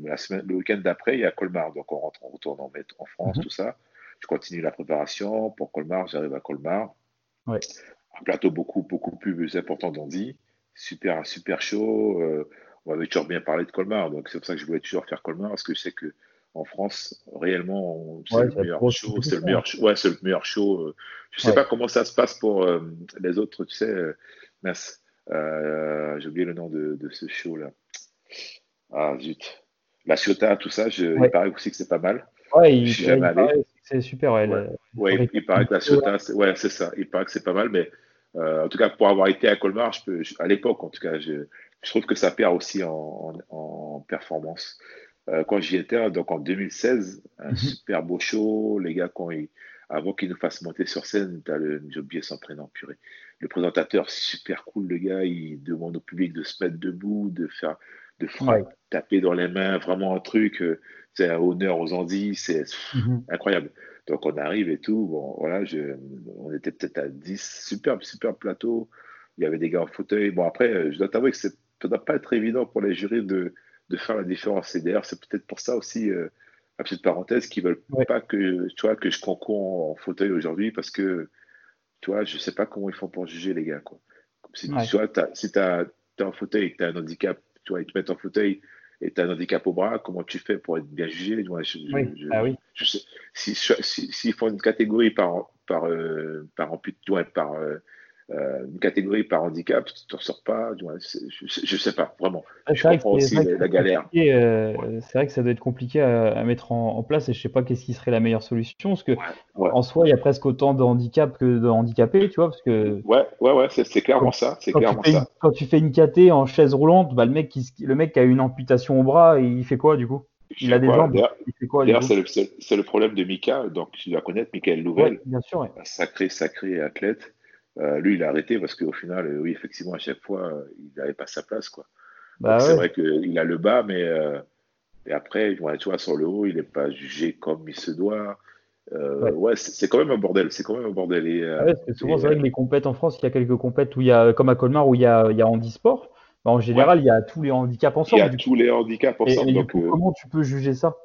la semaine, le week-end d'après, il y a Colmar. Donc on rentre, on retourne en, en France, Mhm. tout ça. Je continue la préparation pour Colmar. J'arrive à Colmar. Ouais. Un plateau beaucoup, beaucoup plus important d'Andy. Super, super chaud. On avait toujours bien parlé de Colmar, donc c'est pour ça que je voulais toujours faire Colmar, parce que je sais que en France, réellement, c'est Ouais, le meilleur show, c'est le meilleur show. Ouais, c'est le meilleur show. euh. Je sais Ouais. pas comment ça se passe pour euh, les autres, tu sais, euh, mince, euh, j'ai oublié le nom de, de ce show-là. Ah, zut. La Ciota, tout ça, je, Ouais. il paraît aussi que c'est pas mal. Ouais, il, Je suis il jamais allé. c'est super. Ouais, le- il, paraît que la Ciota, c'est ouais, c'est ça. Il paraît que c'est pas mal, mais en tout cas, pour avoir été à Colmar, je peux, je- à l'époque, en tout cas, je, je trouve que ça perd aussi en, en, en performance. Euh, quand j'y étais, donc en 2016, un Mhm. super beau show. Les gars, quand ils, avant qu'ils nous fassent monter sur scène, t'as le, j'ai oublié son prénom, purée. Le présentateur, super cool, le gars, il demande au public de se mettre debout, de faire, de frapper, Ouais. taper dans les mains, vraiment un truc, euh, c'est un honneur aux Antilles, c'est Mhm. incroyable. Donc on arrive et tout, bon voilà, je, on était peut-être à 10, superbe, superbe plateau. Il y avait des gars en fauteuil. Bon après, euh, je dois t'avouer que c'est, ça doit pas être évident pour les jurys de, de faire la différence. Et d'ailleurs, c'est peut-être pour ça aussi, euh, la petite parenthèse, qu'ils veulent Ouais. pas que, tu vois, que je concours en, en fauteuil aujourd'hui parce que, tu vois, je sais pas comment ils font pour juger les gars, quoi. Comme si, Ouais. tu vois, t'as- si t'as, t'es en fauteuil et que t'as un handicap, tu vois, ils te mettent en fauteuil et t'as un handicap au bras, comment tu fais pour être bien jugé? Tu je- Oui. je- Ah oui. je sais, si, si, s'ils font une catégorie par, par, euh, par, ouais, par euh, euh, une catégorie par handicap, tu t'en sors pas, je, sais- je sais pas, vraiment. Ouais, Je c'est vrai que comprends aussi la, galère. euh, C'est vrai que ça doit être compliqué à, à mettre en, en place et je sais pas qu'est-ce qui serait la meilleure solution parce que ouais. en soi il y a presque autant de handicaps que de handicapés, tu vois, parce que Ouais, ouais, ouais, c'est clairement ça, c'est quand tu, fais une, ça. quand tu fais une KT en chaise roulante, bah, le mec qui, le mec qui a une amputation au bras, il fait quoi du coup? Il a des Quoi, jambes, D'ailleurs, c'est le, le problème de Mika, donc tu dois connaître Michael Ouais, Louvel, bien sûr. ouais. un sacré, sacré athlète. Euh, lui, il a arrêté parce qu'au final, euh, oui, effectivement, à chaque fois, euh, il n'avait pas sa place, quoi. Bah c'est vrai qu'il a le bas, mais et après, ouais, tu vois, sur le haut, il n'est pas jugé comme il se doit. Ouais. ouais, c'est quand même un bordel. C'est quand même un bordel. Et, Ah parce souvent, c'est vrai que les compètes en France, il y a quelques compètes où il y a, comme à Colmar, où il y a, il y a handisport. Bah, en général, il y a tous les handicaps il y ensemble. a coup. tous les handicaps ensemble. et du donc, coup, comment tu peux juger ça?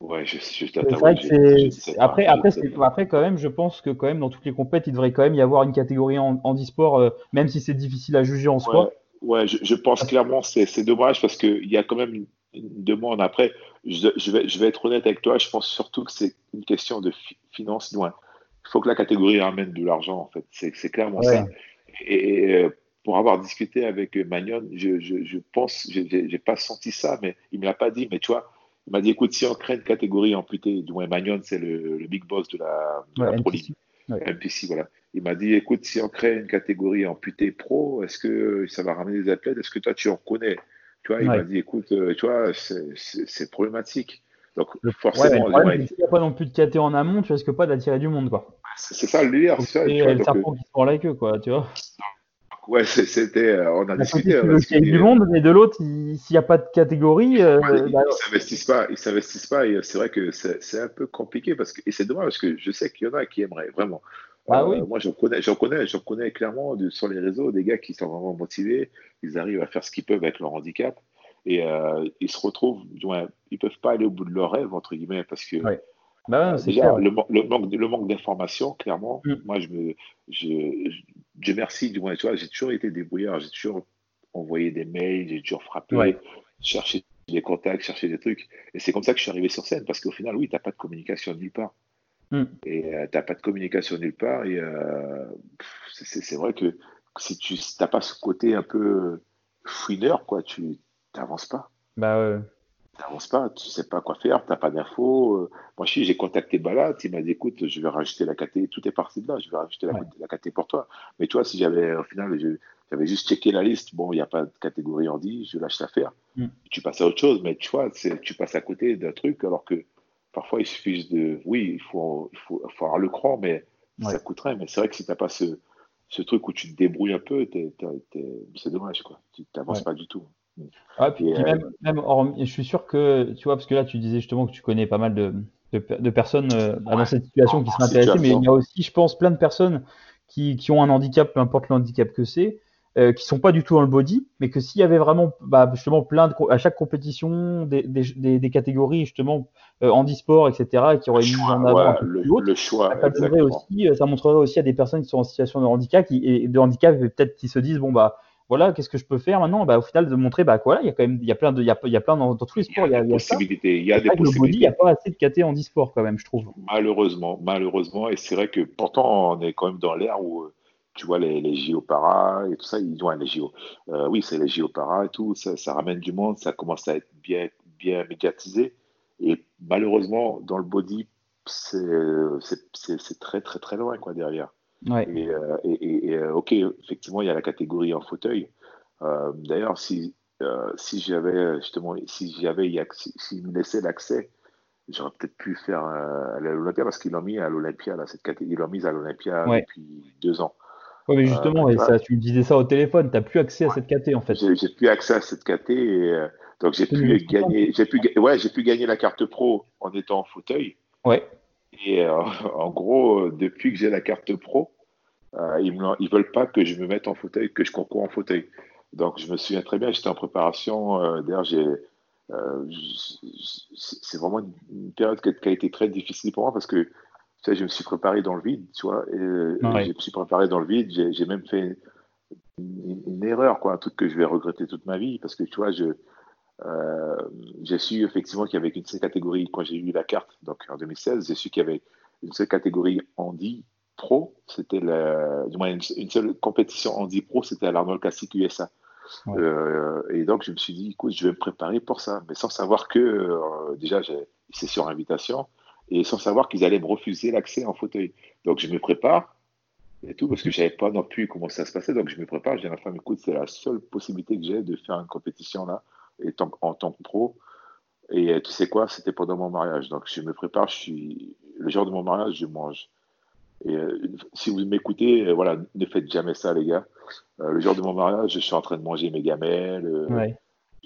Ouais, je, je, je C'est vrai que je- c'est- je ne après, je ne après, c'est- quand même, je pense que quand même dans toutes les compètes, il devrait quand même y avoir une catégorie en handisport, euh, même si c'est difficile à juger en soi. Ouais, ouais, je, je pense clairement c'est c'est dommage parce qu'il y a quand même une, une demande. Après, je, vais, je vais être honnête avec toi, je pense surtout que c'est une question de finance. Il faut que la catégorie ramène de l'argent, en fait. C'est clairement ça. Et, euh, pour avoir discuté avec Magnon, je, je, je pense, j'ai pas senti ça, mais il me l'a pas dit, mais tu vois, il m'a dit écoute, si on crée une catégorie amputée, du moins Magnon, c'est le, le, big boss de la, Pro League. MPC, voilà. Il m'a dit écoute, si on crée une catégorie amputée pro, est-ce que ça va ramener des athlètes? Est-ce que toi, tu en connais? Tu vois, il m'a dit écoute, euh, tu vois, c'est problématique. Donc, forcément, s'il n'y a pas non plus de KT en amont, tu risques pas d'attirer du monde, quoi. C'est ça le délire. C'est le serpent qui se mord la queue, quoi, tu vois. Ouais, c'était, euh, on a discuté. Il y a du monde, mais de l'autre, s'il n'y a pas de catégorie. Euh, ils bah, s'investissent pas, ils s'investissent pas, et c'est vrai que c'est un peu compliqué parce que, et c'est dommage parce que je sais qu'il y en a qui aimeraient vraiment. Ah euh, oui. Moi, j'en connais, j'en connais, j'en connais clairement de, sur les réseaux des gars qui sont vraiment motivés, ils arrivent à faire ce qu'ils peuvent avec leur handicap et ils se retrouvent, du moins, ils peuvent pas aller au bout de leur rêve entre guillemets parce que. Bah déjà, le, le, manque, le manque d'information, clairement, mm. moi, je me, je, Dieu merci, du moins, tu vois, j'ai toujours été débrouillard, j'ai toujours envoyé des mails, j'ai toujours frappé, cherché des contacts, cherché des trucs. Et c'est comme ça que je suis arrivé sur scène, parce qu'au final, oui, tu n'as pas de communication nulle part. Et euh, tu n'as pas de communication nulle part. Et euh, c'est vrai que si tu n'as pas ce côté un peu fouineur, quoi, tu n'avances pas. Bah ouais n'avances pas, tu sais pas quoi faire, tu n'as pas d'infos. Euh, moi, j'ai contacté Balat, il m'a dit écoute, je vais rajouter la KT, tout est parti de là, je vais rajouter la, KT pour toi. Mais toi, si j'avais, au final, j'avais juste checké la liste, bon, il n'y a pas de catégorie en dit, je lâche l'affaire. Mm. Tu passes à autre chose, mais tu vois, tu passes à côté d'un truc, alors que parfois, il suffit de. Oui, il faut, il faut, avoir le cran, mais ça coûterait. Mais c'est vrai que si tu n'as pas ce, ce, truc où tu te débrouilles un peu, c'est dommage, quoi. Tu n'avances pas du tout. Ah, puis, euh, même, même je suis sûr que, tu vois, parce que là, tu disais justement que tu connais pas mal de, de, personnes euh, dans cette situation qui seraient intéressées, mais il y a aussi, je pense, plein de personnes qui, qui ont un handicap, peu importe le handicap que c'est, euh, qui sont pas du tout dans le body, mais que s'il y avait vraiment, bah, justement, plein de, à chaque compétition, des, des, des, catégories, justement, euh, handisport, etc., qui auraient mis en avant le, choix, ça, aussi, ça montrerait aussi à des personnes qui sont en situation de handicap, qui, et de handicap, peut-être qui se disent, bon, bah, voilà, qu'est-ce que je peux faire maintenant? Bah, Au final, de montrer bah, quoi, il y a quand même, il y a plein, de, il y a, il y a plein dans, tous les sports, il y a, des possibilités. Il y a des possibilités. il n'y a pas assez de KT en e-sport quand même, je trouve. Malheureusement, malheureusement, et c'est vrai que pourtant, on est quand même dans l'ère où tu vois les, les JO para et tout ça, ils ont les JO. Euh, oui, c'est les JO para et tout, ça, ça, ramène du monde, ça commence à être bien, bien médiatisé. Et malheureusement, dans le body, c'est très, très, très loin quoi, derrière. Et, euh, et, et, euh, ok, effectivement, il y a la catégorie en fauteuil. Euh, d'ailleurs, si, si j'avais justement, si j'avais, s'ils me laissaient l'accès, j'aurais peut-être pu faire à l'Olympia parce qu'ils l'ont mis à l'Olympia, cette catégorie, ils l'ont mise à l'Olympia depuis deux ans. Oui, mais justement, et ça, tu me disais ça au téléphone, tu n'as plus accès à cette KT en fait. J'ai plus accès à cette KT et donc j'ai pu gagner, j'ai pu, ouais, j'ai pu gagner la carte pro en étant en fauteuil. Ouais. Et euh, [laughs] en gros, euh, depuis que j'ai la carte pro, euh, ils ne veulent pas que je me mette en fauteuil, que je concours en fauteuil. Donc, je me souviens très bien, j'étais en préparation. D'ailleurs, j'ai, c'est vraiment une période qui a, été très difficile pour moi parce que tu sais, je me suis préparé dans le vide, tu vois. Et, Je me suis préparé dans le vide. J'ai même fait une, une, erreur, quoi, un truc que je vais regretter toute ma vie parce que tu vois, je, euh, j'ai su effectivement qu'il y avait une seule catégorie quand j'ai eu la carte, donc en 2016, j'ai su qu'il y avait une seule catégorie handi pro, c'était du moins une, seule compétition handi pro, c'était à l'Arnold Classic USA. Euh, et donc je me suis dit, écoute, je vais me préparer pour ça, mais sans savoir que euh, déjà c'est sur invitation et sans savoir qu'ils allaient me refuser l'accès en fauteuil. Donc je me prépare et tout parce que je savais pas non plus comment ça se passait. Donc je me prépare, à ma femme, écoute, c'est la seule possibilité que j'ai de faire une compétition là en tant que pro. Et euh, tu sais quoi, c'était pendant mon mariage. Donc je me prépare, je suis le jour de mon mariage, je mange. Et euh, si vous m'écoutez, euh, voilà, ne faites jamais ça, les gars. le jour de mon mariage, je suis en train de manger mes gamelles. Ouais.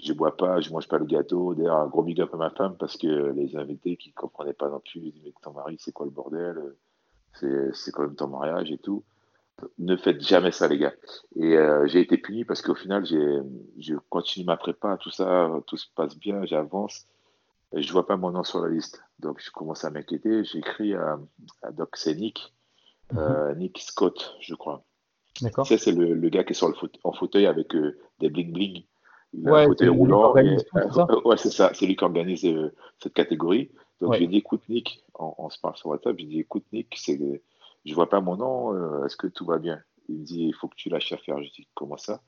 Je bois pas, je mange pas le gâteau. D'ailleurs, un gros big up à ma femme parce que les invités qui comprenaient pas non plus, ils disaient mais ton mari, c'est quoi le bordel? C'est quand même ton mariage et tout ne faites jamais ça, les gars. Et euh, j'ai été puni parce qu'au final, je continue ma prépa, tout ça, tout se passe bien, j'avance. Je vois pas mon nom sur la liste. Donc, je commence à m'inquiéter. J'écris à, à Doc, c'est Nick, euh, mhm. Nick Scott, je crois. D'accord. c'est le, le, gars qui est sur le en fauteuil avec euh, des bling bling. Il a un fauteuil roulant. [laughs] ouais, c'est ça, c'est lui qui organise cette catégorie. Donc, j'ai dit, écoute, Nick, on, se parle sur WhatsApp, j'ai dit, écoute, Nick, c'est, je vois pas mon nom, est-ce que tout va bien? Il me dit, il faut que tu lâches à faire. Je dis, comment ça?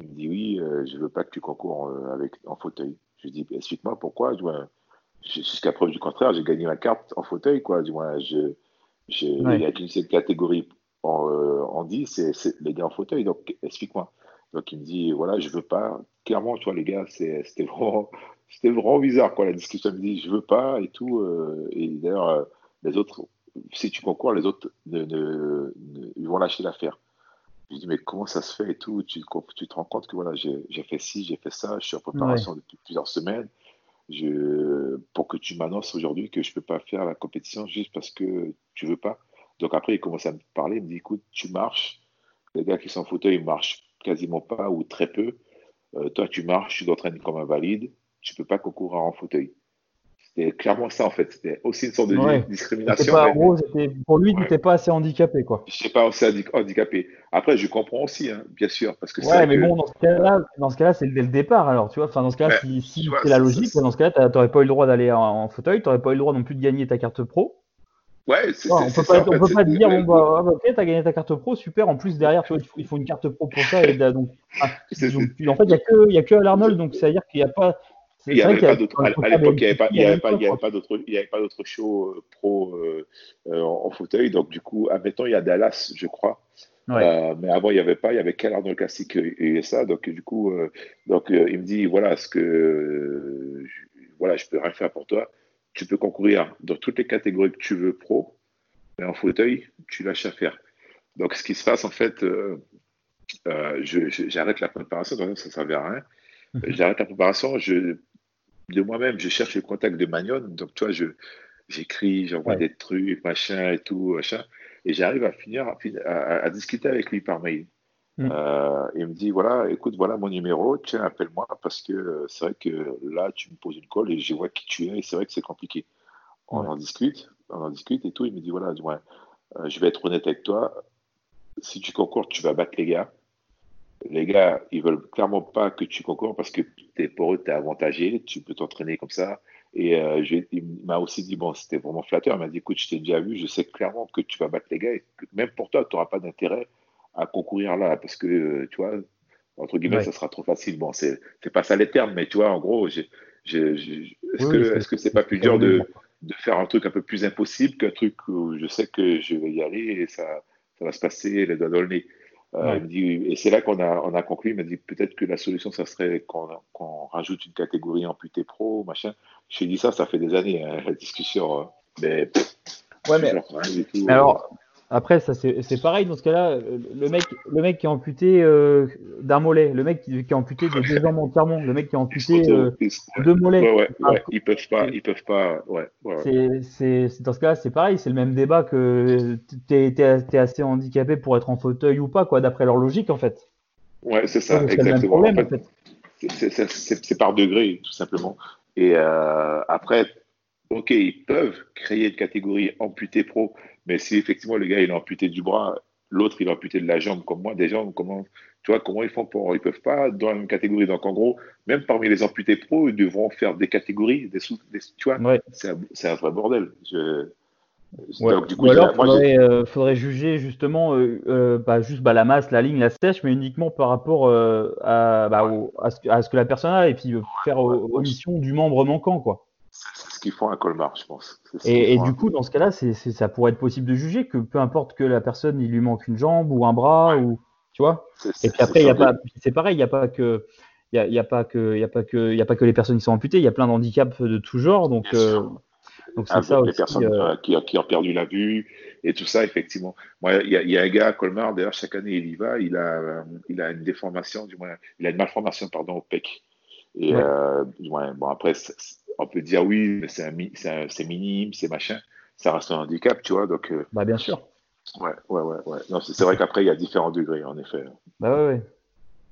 Il me dit, oui, je veux pas que tu concours avec, en fauteuil. Je lui dis, explique-moi pourquoi. Jusqu'à preuve du contraire, j'ai gagné ma carte en fauteuil, quoi. Du moins, je, il n'y a qu'une seule catégorie en, euh, en 10, c'est les gars en fauteuil. Donc, explique-moi. Donc, il me dit, voilà, je veux pas. Clairement, tu vois, les gars, c'était vraiment, vraiment bizarre, quoi. La discussion me dit, je veux pas et tout. Euh, et d'ailleurs, euh, les autres, si tu concours, les autres ne, ils vont lâcher l'affaire. Je lui dis, mais comment ça se fait et tout? Tu, tu te rends compte que voilà, j'ai fait ci, j'ai fait ça, je suis en préparation depuis plusieurs semaines. Je, pour que tu m'annonces aujourd'hui que je ne peux pas faire la compétition juste parce que tu veux pas. Donc après, il commence à me parler, il me dit, écoute, tu marches. Les gars qui sont en fauteuil, ils marchent quasiment pas ou très peu. Euh, toi, tu marches, tu t'entraînes comme un valide, tu peux pas concourir en fauteuil. C'était clairement ça, en fait. C'était aussi une sorte de discrimination. Pas, pour lui, tu n'étais pas assez handicapé, quoi. Je n'étais pas assez handicapé. Après, je comprends aussi, hein, bien sûr. Parce que ouais, mais bon, dans ce cas-là, dans ce cas-là, c'est dès le départ, alors, tu vois. Enfin, dans ce cas-là, si, c'est la logique, dans ce cas-là, tu n'aurais pas eu le droit d'aller en, fauteuil, tu n'aurais pas eu le droit non plus de gagner ta carte pro. Ouais, c'est On peut pas, on peut pas dire, bon, bah, ah, bah, ok, t'as gagné ta carte pro, super. En plus, derrière, tu vois, il faut une carte pro pour ça. Et, donc, ah, [laughs] en fait, il n'y a que, il y a que Arnold, donc c'est-à-dire qu'il n'y a pas, il n'y avait n'y avait avait pas, d'autres, il y avait pas d'autres shows euh, pro euh, euh, en, fauteuil. Donc du coup, admettons, il y a Dallas, je crois. Euh, mais avant, il n'y avait pas. Il y avait qu'un Arnold Classic et, ça. Donc du coup, donc il me dit voilà, ce que je, voilà, je peux rien faire pour toi. Tu peux concourir dans toutes les catégories que tu veux pro, mais en fauteuil, tu lâches à faire. Donc ce qui se passe en fait, j'arrête la préparation, donc ça ne servait à rien. Mhm. J'arrête la préparation, je, de moi-même, je cherche le contact de Magnon. Donc, toi, je, j'écris, j'envoie des trucs, machin et tout, machin. Et j'arrive à finir à, discuter avec lui par mail. Mm. Euh, il me dit voilà, écoute, voilà mon numéro, tiens, appelle-moi parce que c'est vrai que là, tu me poses une colle et je vois qui tu es et c'est vrai que c'est compliqué. On en discute, on en discute et tout. Il me dit voilà, euh, je vais être honnête avec toi. Si tu concours, tu vas battre les gars les gars, ils veulent clairement pas que tu concours parce que es, pour eux, tu es avantagé, tu peux t'entraîner comme ça. Et euh, il m'a aussi dit, bon, c'était vraiment flatteur. Il m'a dit, écoute, je t'ai déjà vu, je sais clairement que tu vas battre les gars. Et même pour toi, tu n'auras pas d'intérêt à concourir là parce que, euh, tu vois, entre guillemets, ça sera trop facile. Bon, c'est pas ça les termes, mais tu vois, en gros, est-ce que ce c'est pas plus dur de, de, faire un truc un peu plus impossible qu'un truc où je sais que je vais y aller et ça, ça va se passer les doigts dans le nez? Euh, et c'est là qu'on a, on a conclu, il m'a dit peut-être que la solution, ça serait qu'on rajoute une catégorie amputée pro, machin. J'ai dit ça, ça fait des années, hein, la discussion. Hein. Mais, ouais, mais, mais alors, après, ça c'est pareil dans ce cas-là. Le mec, le mec qui est amputé euh, d'un mollet, le mec qui, est amputé de deux jambes entièrement, le mec qui est amputé euh, de deux mollets. Ouais, ouais, ils peuvent pas, ils peuvent pas. Ouais, c'est dans ce cas-là, c'est pareil. C'est le même débat que t'es es, assez handicapé pour être en fauteuil ou pas, quoi, d'après leur logique en fait. Ouais, c'est ça, exactement. En fait, c'est par degré, tout simplement. Et euh, après, ok, ils peuvent créer une catégorie amputée pro mais si effectivement le gars il a amputé du bras, l'autre il a amputé de la jambe comme moi, des jambes, comment, tu vois, comment ils font pour. Ils peuvent pas dans la même catégorie. Donc en gros, même parmi les amputés pro, ils devront faire des catégories, des, sous, des tu vois, c'est un, vrai bordel. Donc, du coup, Ou alors, il euh, faudrait, juger justement euh, euh, bah, juste bah, la masse, la ligne, la sèche, mais uniquement par rapport à, bah, à, ce, que la personne a et puis faire omission du membre manquant. quoi qu'ils font à Colmar, je pense. Et, du coup, dans ce cas-là, c'est, ça pourrait être possible de juger que peu importe que la personne, il lui manque une jambe ou un bras, ou tu vois. et puis après, il y a pas, c'est pareil, il n'y a pas que. Il y a, pas que, il y a pas que, il y a pas que les personnes qui sont amputées. Il y a plein d'handicaps de tout genre, donc euh, donc c'est ça les personnes euh, qui, qui, ont perdu la vue et tout ça, effectivement. Moi, il y, a, y a un gars à Colmar, d'ailleurs, chaque année, il y va, il a, il a une déformation, du moins, il a une malformation, pardon, au pec. Et euh, bon, après, on peut dire oui, c'est minime, c'est machin. Ça reste un handicap, tu vois. Donc, euh, bah, bien sûr. Ouais, ouais, ouais. ouais. Non, c'est vrai qu'après, il y a différents degrés, en effet. Bah ouais, ouais.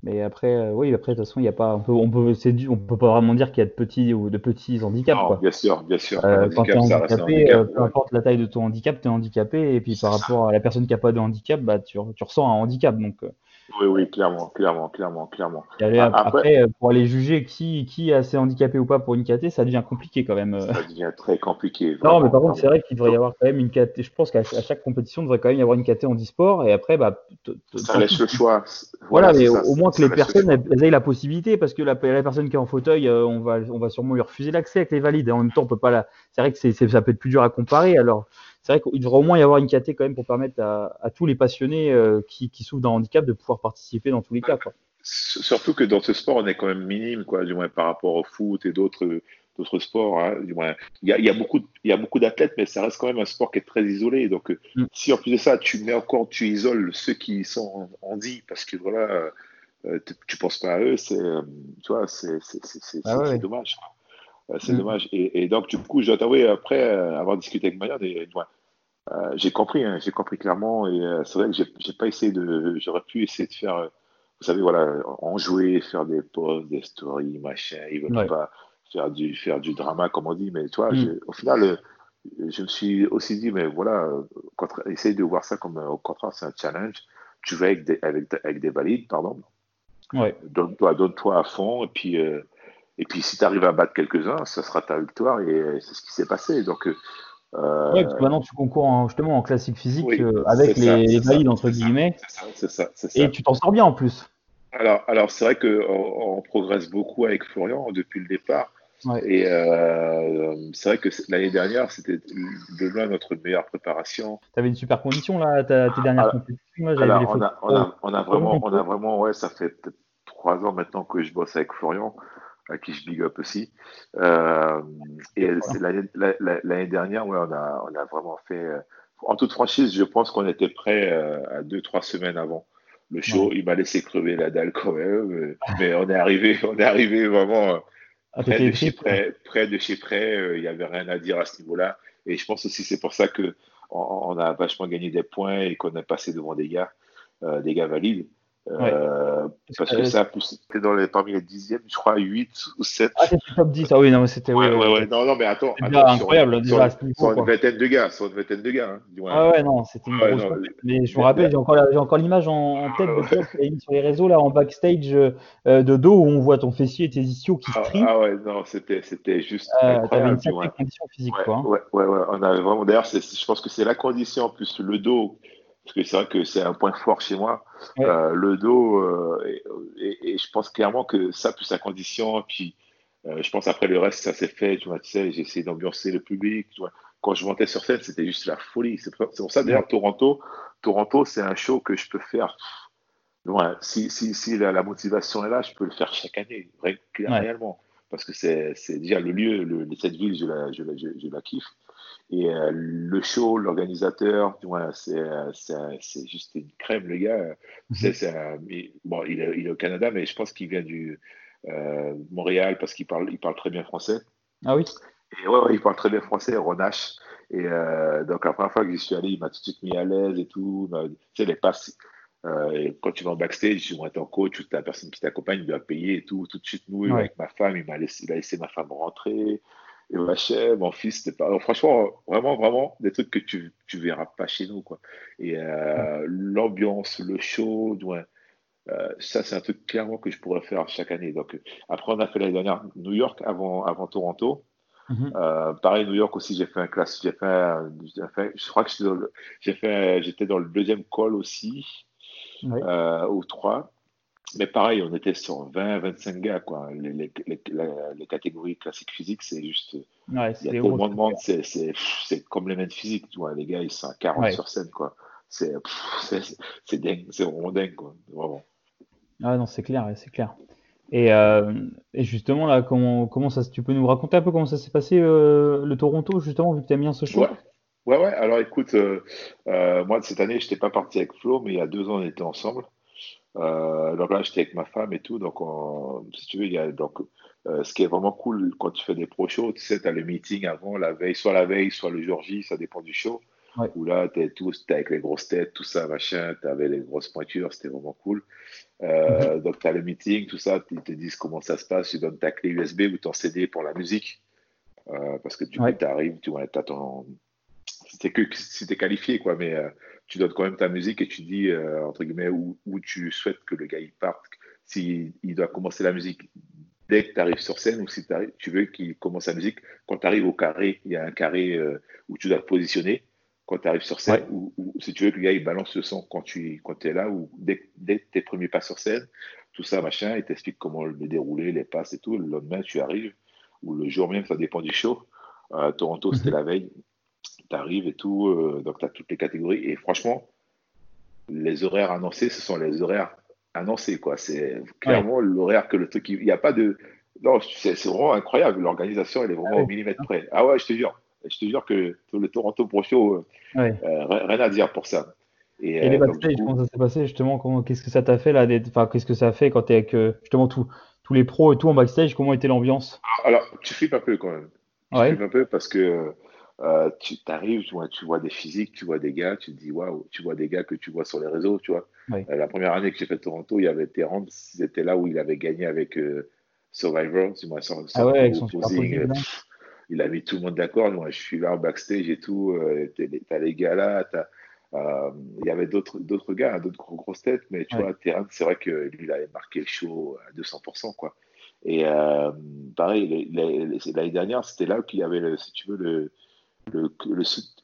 Mais après, euh, oui, après, de toute façon, il y a pas, on peut, on peut, on peut pas vraiment dire qu'il y a de petits ou de petits handicaps. Non, bien sûr, bien sûr. Euh, quand tu es handicapé, euh, peu importe la taille de ton handicap, tu es handicapé. Et puis par rapport à la personne qui n'a pas de handicap, bah, tu, tu ressens un handicap. Donc, Oui, oui, clairement, clairement, clairement, clairement. après, pour aller juger qui, qui est assez handicapé ou pas pour une KT, ça devient compliqué quand même. Ça devient très compliqué. [laughs] non, mais par contre, c'est vrai qu'il devrait y avoir quand même une KT. Je pense qu'à chaque compétition, il devrait quand même y avoir une KT en e-sport. Et après, bah, ça laisse le choix. Voilà, mais au moins que les personnes aient la possibilité, parce que la, personne qui est en fauteuil, euh, on, va, on va sûrement lui refuser l'accès avec les valides. Et en même temps, on peut pas la. C'est vrai que c'est, ça peut être plus dur à comparer. Alors, c'est vrai qu'il devrait au moins y avoir une KT quand même pour permettre à, tous les passionnés euh, qui, souffrent d'un handicap de pouvoir participer dans tous les cas. Surtout que dans ce sport, on est quand même minime, quoi, du moins par rapport au foot et d'autres d'autres sports. Hein, du moins, il y a, y a, beaucoup, il y a beaucoup d'athlètes, mais ça reste quand même un sport qui est très isolé. Donc, mm. si en plus de ça, tu mets encore, tu isoles ceux qui sont en dit, parce que voilà, euh, tu penses pas à eux, c'est, euh, tu vois, c'est, ah dommage. C'est dommage. Mm. Et, donc, du coup, je dois t'avouer, après avoir discuté avec Maya, des, euh, j'ai compris, hein, j'ai compris clairement, et euh, c'est vrai que j'ai pas essayé de, j'aurais pu essayer de faire, euh, vous savez, voilà, en jouer, faire des posts, des stories, machin. Ils veulent pas faire du, faire du drama, comme on dit, mais toi, mm. au final, je me suis aussi dit, mais voilà, essaye de voir ça comme au contraire, c'est un challenge. Tu vas avec des, avec, avec des valides, pardon. Ouais. Donne-toi, donne-toi à fond, et puis, et puis si tu arrives à battre quelques-uns, ça sera ta victoire, et c'est ce qui s'est passé. Donc, euh... Oui, parce que maintenant tu concours justement en classique physique euh, avec les, valides entre guillemets. Ça, ça, Et tu t'en sors bien en plus. Alors, alors c'est vrai qu'on on progresse beaucoup avec Florian depuis le départ. Et euh, c'est vrai que l'année dernière, c'était de loin notre meilleure préparation. Tu avais une super condition là, tes dernières compétitions. alors, on, a, on, a, on, a, vraiment, on a vraiment, ouais, ça fait peut-être trois ans maintenant que je bosse avec Florian à qui je big up aussi. Euh, et l'année dernière, ouais, on, a, on a vraiment fait. Euh, en toute franchise, je pense qu'on était prêt euh, à deux, trois semaines avant le show. Il m'a laissé crever la dalle quand même, mais on est arrivé, [laughs] on est arrivé vraiment ah, près, de chez près, près, de chez près. Il n'y avait rien à dire à ce niveau-là. Et je pense aussi c'est pour ça que on, a vachement gagné des points et qu'on est passé devant des gars, des gars valides. Euh, parce que ça c'était dans les, parmi les dixièmes, je crois, 8 ou 7. Ah, c'était top 10, ah oui, non, mais c'était. Ouais, ouais, ouais, non, non, mais attends. attends incroyable, sur, déjà. Sur, une vingtaine de gars, sur une vingtaine de gars. Hein, ah ouais, non, c'était une grosse. Non, mais je me rappelle, j'ai encore, encore l'image en, en, tête de toi sur les réseaux, là, en backstage euh, de dos, où on voit ton fessier et tes ischios qui ah, strient. Ah ouais, non, c'était juste. Euh, T'avais une sacrée condition physique, ouais, quoi. Hein. Ouais, ouais, ouais, on avait vraiment. D'ailleurs, je pense que c'est la condition, en plus, le dos parce que c'est vrai que c'est un point fort chez moi. Euh, le dos, euh, et, je pense clairement que ça, plus sa condition, puis euh, je pense après le reste, ça s'est fait. Tu vois, tu sais, j'ai essayé d'ambiancer le public. Tu vois. Quand je montais sur scène, c'était juste la folie. C'est pour ça, d'ailleurs, Toronto, Toronto, c'est un show que je peux faire. si, si, si la, motivation est là, je peux le faire chaque année, réellement. Parce que c'est déjà le lieu, le, cette ville, je la, je la, je la kiffe. Et euh, le show, l'organisateur, c'est juste une crème, le gars. Mhm. C'est bon, il est, il est, au Canada, mais je pense qu'il vient du euh, Montréal parce qu'il parle, il parle très bien français. Ah oui? Et ouais, il parle très bien français, Ronache. Et euh, donc la première fois que j'y suis allé, il m'a tout de suite mis à l'aise et tout. Tu sais, les passes. Euh, quand tu vas en backstage, tu vas être en coach ou la personne qui t'accompagne doit payer et tout. Tout de suite, nous, avec ma femme, il m'a laissé, il a laissé ma femme rentrer et ma chère, mon fils, c'était pas. franchement, vraiment, vraiment, des trucs que tu, tu verras pas chez nous, quoi. Et euh, l'ambiance, le show, euh, ça, c'est un truc clairement que je pourrais faire chaque année. Donc, après, on a fait l'année dernière New York avant, avant Toronto. Mhm. Euh, pareil, New York aussi, j'ai fait un classe, j'ai fait, fait, je crois que j'ai fait, j'étais dans le deuxième call aussi, ou trois. Mais pareil, on était sur 20, 25 gars, quoi. Les, les, les, catégories classiques physiques, c'est juste. Ouais, il y a tellement de monde, c'est comme les mêmes physiques, tu vois. Les gars, ils sont à 40 sur scène, quoi. C'est dingue, c'est vraiment dingue, quoi. Vraiment. Ah non, c'est clair, c'est clair. Et, euh, et, justement, là, comment, comment ça, tu peux nous raconter un peu comment ça s'est passé euh, le Toronto, justement, vu que tu aimes bien ce show? Ouais. ouais, ouais. Alors écoute, euh, euh moi, cette année, je n'étais pas parti avec Flo, mais il y a deux ans, on était ensemble. Euh, donc là, j'étais avec ma femme et tout. Donc, si tu veux, il y a donc euh, ce qui est vraiment cool quand tu fais des pro shows, tu sais, tu as le meeting avant, la veille, soit la veille, soit le jour J, ça dépend du show. Où là, tu es tous, avec les grosses têtes, tout ça, machin, tu avais les grosses pointures, c'était vraiment cool. Euh, mhm. Donc, tu as le meeting, tout ça, ils te disent comment ça se passe, tu donnes ta clé USB ou ton CD pour la musique. parce que du coup, tu arrives, tu vois, as ton, c'était que si tu es qualifié, quoi. Mais tu donnes quand même ta musique et tu dis, entre guillemets, où, où, tu souhaites que le gars il parte. S'il il doit commencer la musique dès que tu arrives sur scène ou si tu veux qu'il commence la musique, quand tu arrives au carré, il y a un carré où tu dois te positionner quand tu arrives sur scène, ou, si tu veux que le gars il balance le son quand tu quand es là, ou dès, dès tes premiers pas sur scène, tout ça, machin, il t'explique comment le dérouler, les passes et tout. Le lendemain, tu arrives, ou le jour même, ça dépend du show. À Toronto, c'était mhm. la veille. Tu arrives et tout, euh, donc tu as toutes les catégories. Et franchement, les horaires annoncés, ce sont les horaires annoncés. quoi. C'est clairement l'horaire que le truc. Il n'y a pas de. Non, c'est vraiment incroyable. L'organisation, elle est vraiment au millimètre près. Ah ouais, je te jure. Je te jure que le Toronto Pro Show, euh, euh, rien à dire pour ça. Et, les euh, backstage, comment ça s'est passé justement Qu'est-ce que ça t'a fait là Enfin, qu'est-ce que ça a fait quand tu es avec justement tous les pros et tout en backstage Comment était l'ambiance? Alors, tu flippes un peu quand même. Tu flippes un peu parce que tu arrives, tu vois, tu vois des physiques, tu vois des gars, tu te dis waouh, tu vois des gars que tu vois sur les réseaux, tu vois. la première année que j'ai fait Toronto, il y avait Terrence, c'était là où il avait gagné avec Survivor, tu vois, ah ouais, avec son il a mis tout le monde d'accord. Moi, je suis là en backstage et tout. Euh, t'as les gars là, euh, il y avait d'autres d'autres gars, hein, d'autres gros, grosses têtes, mais tu vois, Terrain, c'est vrai que lui, il avait marqué le show à 200%, quoi. Et euh, pareil, l'année dernière, c'était là qu'il y avait, le, si tu veux, le, le,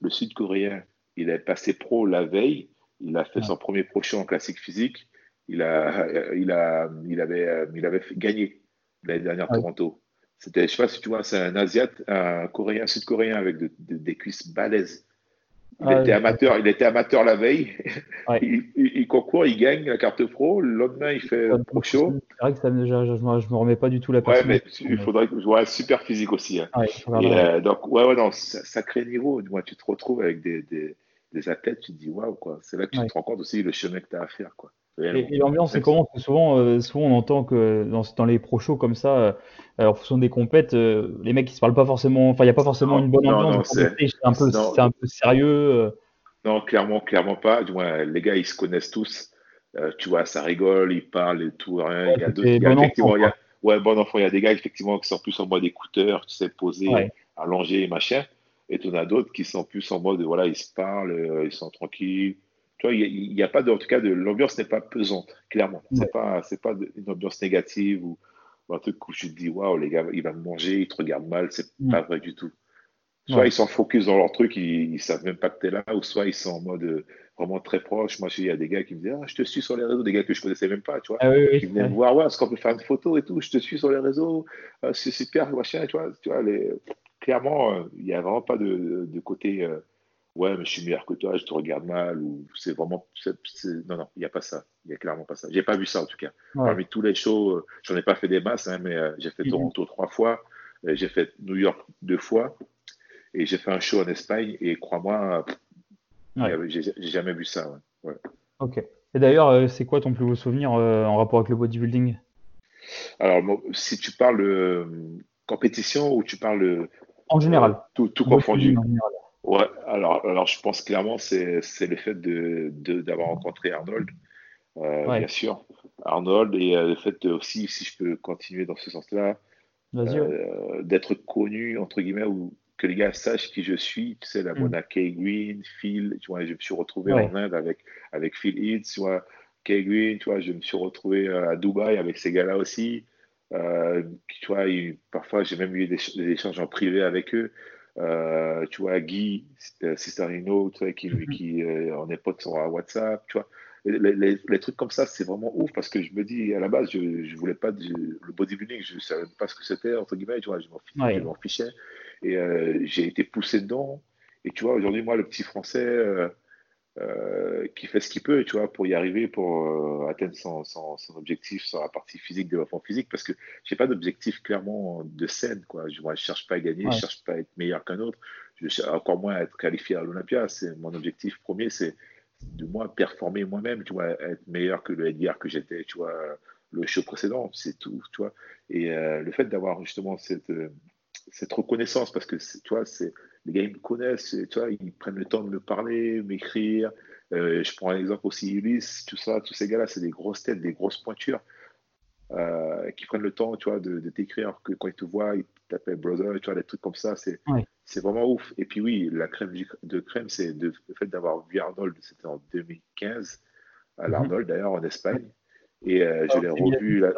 le, Sud-Coréen. Il est passé pro la veille, il a fait son premier pro show en classique physique, il, a, il, a, il, avait, il avait gagné l'année dernière à Toronto. C'était, je sais pas si tu vois, c'est un Asiat, un Coréen, Sud-Coréen avec des cuisses balèzes. Il, ah, était amateur, il était amateur la veille. [laughs] il, concourt, il gagne la carte pro. Le lendemain, il fait pro show. C'est vrai que ça, je, je, me remets pas du tout la personne. Ouais, mais il faudrait que je vois super physique aussi. Hein. Euh, donc, ouais, ouais, non, sacré niveau. Moi, tu te retrouves avec des, des, des athlètes, tu te dis waouh, quoi. C'est là que tu te rends compte aussi le chemin que tu as à faire, quoi. Et, l'ambiance, c'est comment? Souvent, euh, souvent, on entend que dans, dans les pro shows comme ça, euh, en fonction des compètes, euh, les mecs ils se parlent pas forcément. Enfin, il n'y a pas forcément une bonne ambiance. C'est un, peu, un peu sérieux. Non, clairement, clairement pas. Du moins, les gars, ils se connaissent tous. tu vois, ça rigole, ils parlent et tout. Rien. il y a effectivement. Il y a, ouais, bon enfant, il y a des gars, effectivement, qui sont plus en mode écouteur, tu sais, posés, allongés, machin. Et tu en as d'autres qui sont plus en mode, voilà, ils se parlent, ils sont tranquilles il n'y a, pas de, en tout cas, de, l'ambiance n'est pas pesante, clairement. C'est pas, c'est pas une ambiance négative ou, un truc où je te dis, waouh, les gars, il va me manger, il te regarde mal, c'est pas vrai du tout. Soit ils sont focus dans leur truc, ils, ne savent même pas que tu es là, ou soit ils sont en mode euh, vraiment très proche. Moi, il y a des gars qui me disent, ah, je te suis sur les réseaux, des gars que je connaissais même pas, tu vois. Ah, qui venaient me voir, ouais, est-ce qu'on peut faire une photo et tout, je te suis sur les réseaux, euh, c'est super, machin, tu vois. Tu vois les... Clairement, euh, il n'y a vraiment pas de, de côté ouais, mais je suis meilleur que toi, je te regarde mal, ou c'est vraiment. Non, non, il n'y a pas ça. Il n'y a clairement pas ça. J'ai pas vu ça en tout cas. Parmi tous les shows, euh, j'en ai pas fait des masses, hein, mais euh, j'ai fait mhm. Toronto trois fois, euh, j'ai fait New York deux fois, et j'ai fait un show en Espagne, et crois-moi, j'ai jamais vu ça. Ouais. Ok. Et d'ailleurs, c'est quoi ton plus beau souvenir en rapport avec le bodybuilding? Alors, si tu parles compétition ou tu parles. En général. tout, tout confondu. En général. Ouais, alors, alors je pense clairement c'est c'est le fait de d'avoir rencontré Arnold, euh, bien sûr. Arnold et euh, le fait aussi, si je peux continuer dans ce sens-là, euh, d'être connu, entre guillemets, ou que les gars sachent qui je suis. Tu sais, la mm. Mona Kay Green, Phil, tu vois, je me suis retrouvé en Inde avec, avec Phil Heath, tu vois, Kay Green, tu vois, je me suis retrouvé à Dubaï avec ces gars-là aussi. Tu vois, parfois j'ai même eu des, des échanges en privé avec eux. Euh, tu vois, Guy Sistarino, tu vois, qui, qui euh, on est potes sur WhatsApp, tu vois. Les, les, trucs comme ça, c'est vraiment ouf parce que je me dis, à la base, je ne voulais pas le bodybuilding, je ne savais pas ce que c'était, entre guillemets, tu vois, je m'en fichais. Et euh, j'ai été poussé dedans. Et tu vois, aujourd'hui, moi, le petit français, euh, euh, qui fait ce qu'il peut, tu vois, pour y arriver, pour euh, atteindre son, son, son, objectif sur la partie physique, développement physique, parce que j'ai pas d'objectif clairement de scène, quoi. Je, moi, je cherche pas à gagner, je cherche pas à être meilleur qu'un autre, je cherche encore moins à être qualifié à l'Olympia. C'est mon objectif premier, c'est de moi performer moi-même, tu vois, être meilleur que le Edgar que j'étais, tu vois, le show précédent, c'est tout, tu vois. Et euh, le fait d'avoir justement cette cette reconnaissance, parce que tu vois, c'est les gars, ils me connaissent, tu vois, ils prennent le temps de me parler, m'écrire. Euh, je prends un exemple aussi, Ulysse, tout ça, tous ces gars-là, c'est des grosses têtes, des grosses pointures. euh, qui prennent le temps, tu vois, de, de t'écrire, que quand ils te voient, ils t'appellent brother, tu vois, des trucs comme ça, c'est c'est vraiment ouf. Et puis oui, la crème de crème, c'est le fait d'avoir vu Arnold, c'était en 2015, à mhm. l'Arnold d'ailleurs, en Espagne. Et euh, je ah, l'ai revu, là.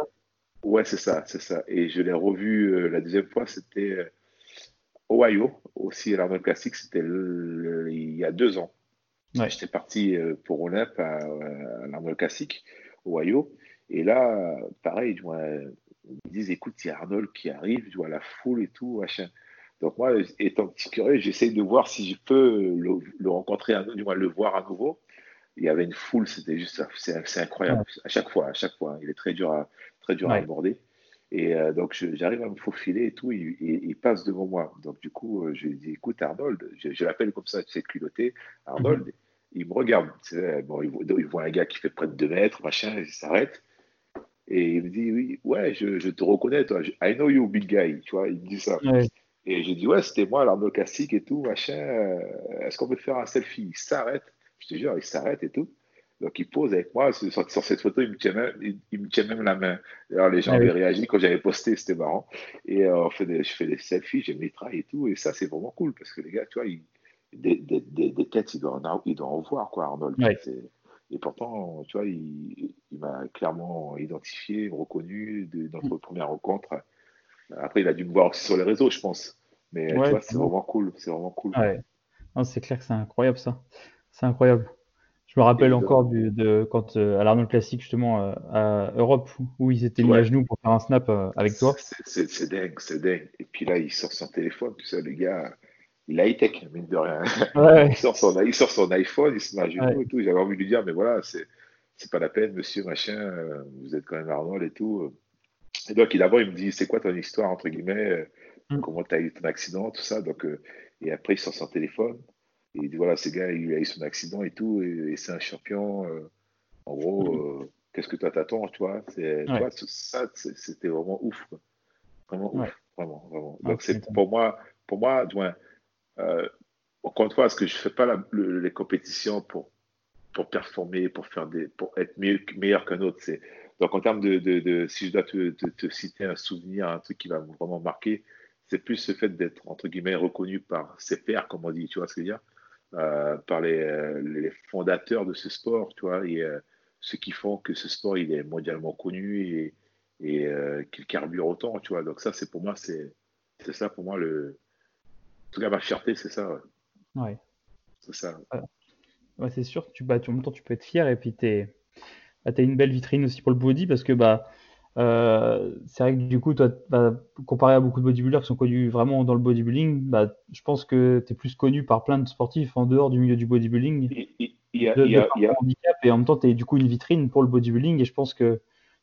Ouais, c'est ça, c'est ça. Et je l'ai revu euh, la deuxième fois, c'était Ohio, aussi à l'Arnold Classic, c'était il y a deux ans. J'étais parti pour Olympe à, à l'Arnold Classic, Ohio. Et là, pareil, ils me disent, écoute, il y a Arnold qui arrive, tu vois, la foule et tout, machin. Donc moi, étant petit curieux, j'essaye de voir si je peux le, rencontrer, à, du moins le voir à nouveau. Il y avait une foule, c'était juste, c'est incroyable. À chaque fois, à chaque fois, hein. il est très dur à, très dur à aborder. Et euh, donc j'arrive à me faufiler et tout, il, il, passe devant moi. Donc du coup, euh, je lui dis, écoute Arnold, je, l'appelle comme ça, tu sais, culotté, Arnold, mhm. il me regarde. Bon, il voit, il voit, un gars qui fait près de 2 mètres, machin, il s'arrête. Et il me dit, oui, ouais, je, je, te reconnais, toi. I know you, big guy. Tu vois, il me dit ça. Et j'ai dit, ouais, c'était moi, l'arnaud classique et tout, machin. Euh, est-ce qu'on peut faire un selfie? Il s'arrête. Je te jure, il s'arrête et tout. Donc, il pose avec moi. Sur, sur cette photo, il me, tient même, il, me tient même la main. Alors, les gens avaient réagi quand j'avais posté, c'était marrant. Et euh, on fait des, je fais des selfies, j'ai mes traits et tout. Et ça, c'est vraiment cool parce que les gars, tu vois, des, des, des, têtes, ils doivent, en, ils doivent en voir, quoi, Arnold. Et pourtant, tu vois, il, m'a clairement identifié, reconnu de notre mm. première rencontre. Après, il a dû me voir aussi sur les réseaux, je pense. Mais tu vois, c'est vraiment cool. C'est vraiment cool. Ouais. C'est clair que c'est incroyable ça. C'est incroyable. Je me rappelle encore du, de quand euh, à l'Arnold Classic justement euh, à Europe où ils étaient mis à genoux pour faire un snap euh, avec toi. C'est dingue, c'est dingue. Et puis là, il sort son téléphone, tu sais, le gars, il a high-tech, mine de rien. il, sort son, il, sort son, iPhone, il se met à genoux et tout. J'avais envie de lui dire, mais voilà, c'est, pas la peine, monsieur, machin, euh, vous êtes quand même Arnold et tout. Et donc, d'abord, il me dit, c'est quoi ton histoire, entre guillemets, euh, mm. comment tu as eu ton accident, tout ça. Donc, euh, et après, il sort son téléphone. Et voilà, ce gars, il a eu son accident et tout, et, c'est un champion. en gros, mm. qu'est-ce que toi t'attends, tu vois, c'est, tu vois Ça, c'était vraiment ouf. Vraiment ouf. Vraiment, vraiment. Donc, c'est pour moi, pour moi, euh, encore une fois, parce que je ne fais pas les compétitions pour, pour performer, pour, faire des, pour être mieux, meilleur qu'un autre. Donc, en termes de, de, si je dois te, te, citer un souvenir, un truc qui va vraiment marquer, c'est plus le fait d'être, entre guillemets, reconnu par ses pairs, comme on dit, tu vois ce que je veux dire, euh, par les, les, fondateurs de ce sport, tu vois, et euh, ceux qui font que ce sport, il est mondialement connu et, et qu'il carbure autant, tu vois. Donc, ça, c'est pour moi, c'est ça pour moi le, tout cas, ma fierté, c'est ça. Ouais. C'est ça. Ouais, c'est sûr que tu, bah, en même temps, tu peux être fier et puis tu bah, as une belle vitrine aussi pour le body parce que bah, euh, c'est vrai que du coup, toi, bah, comparé à beaucoup de bodybuilders qui sont connus vraiment dans le bodybuilding, bah, je pense que tu es plus connu par plein de sportifs en dehors du milieu du bodybuilding. Il y a, de, y a, handicap et en même temps, tu es du coup une vitrine pour le bodybuilding et je pense que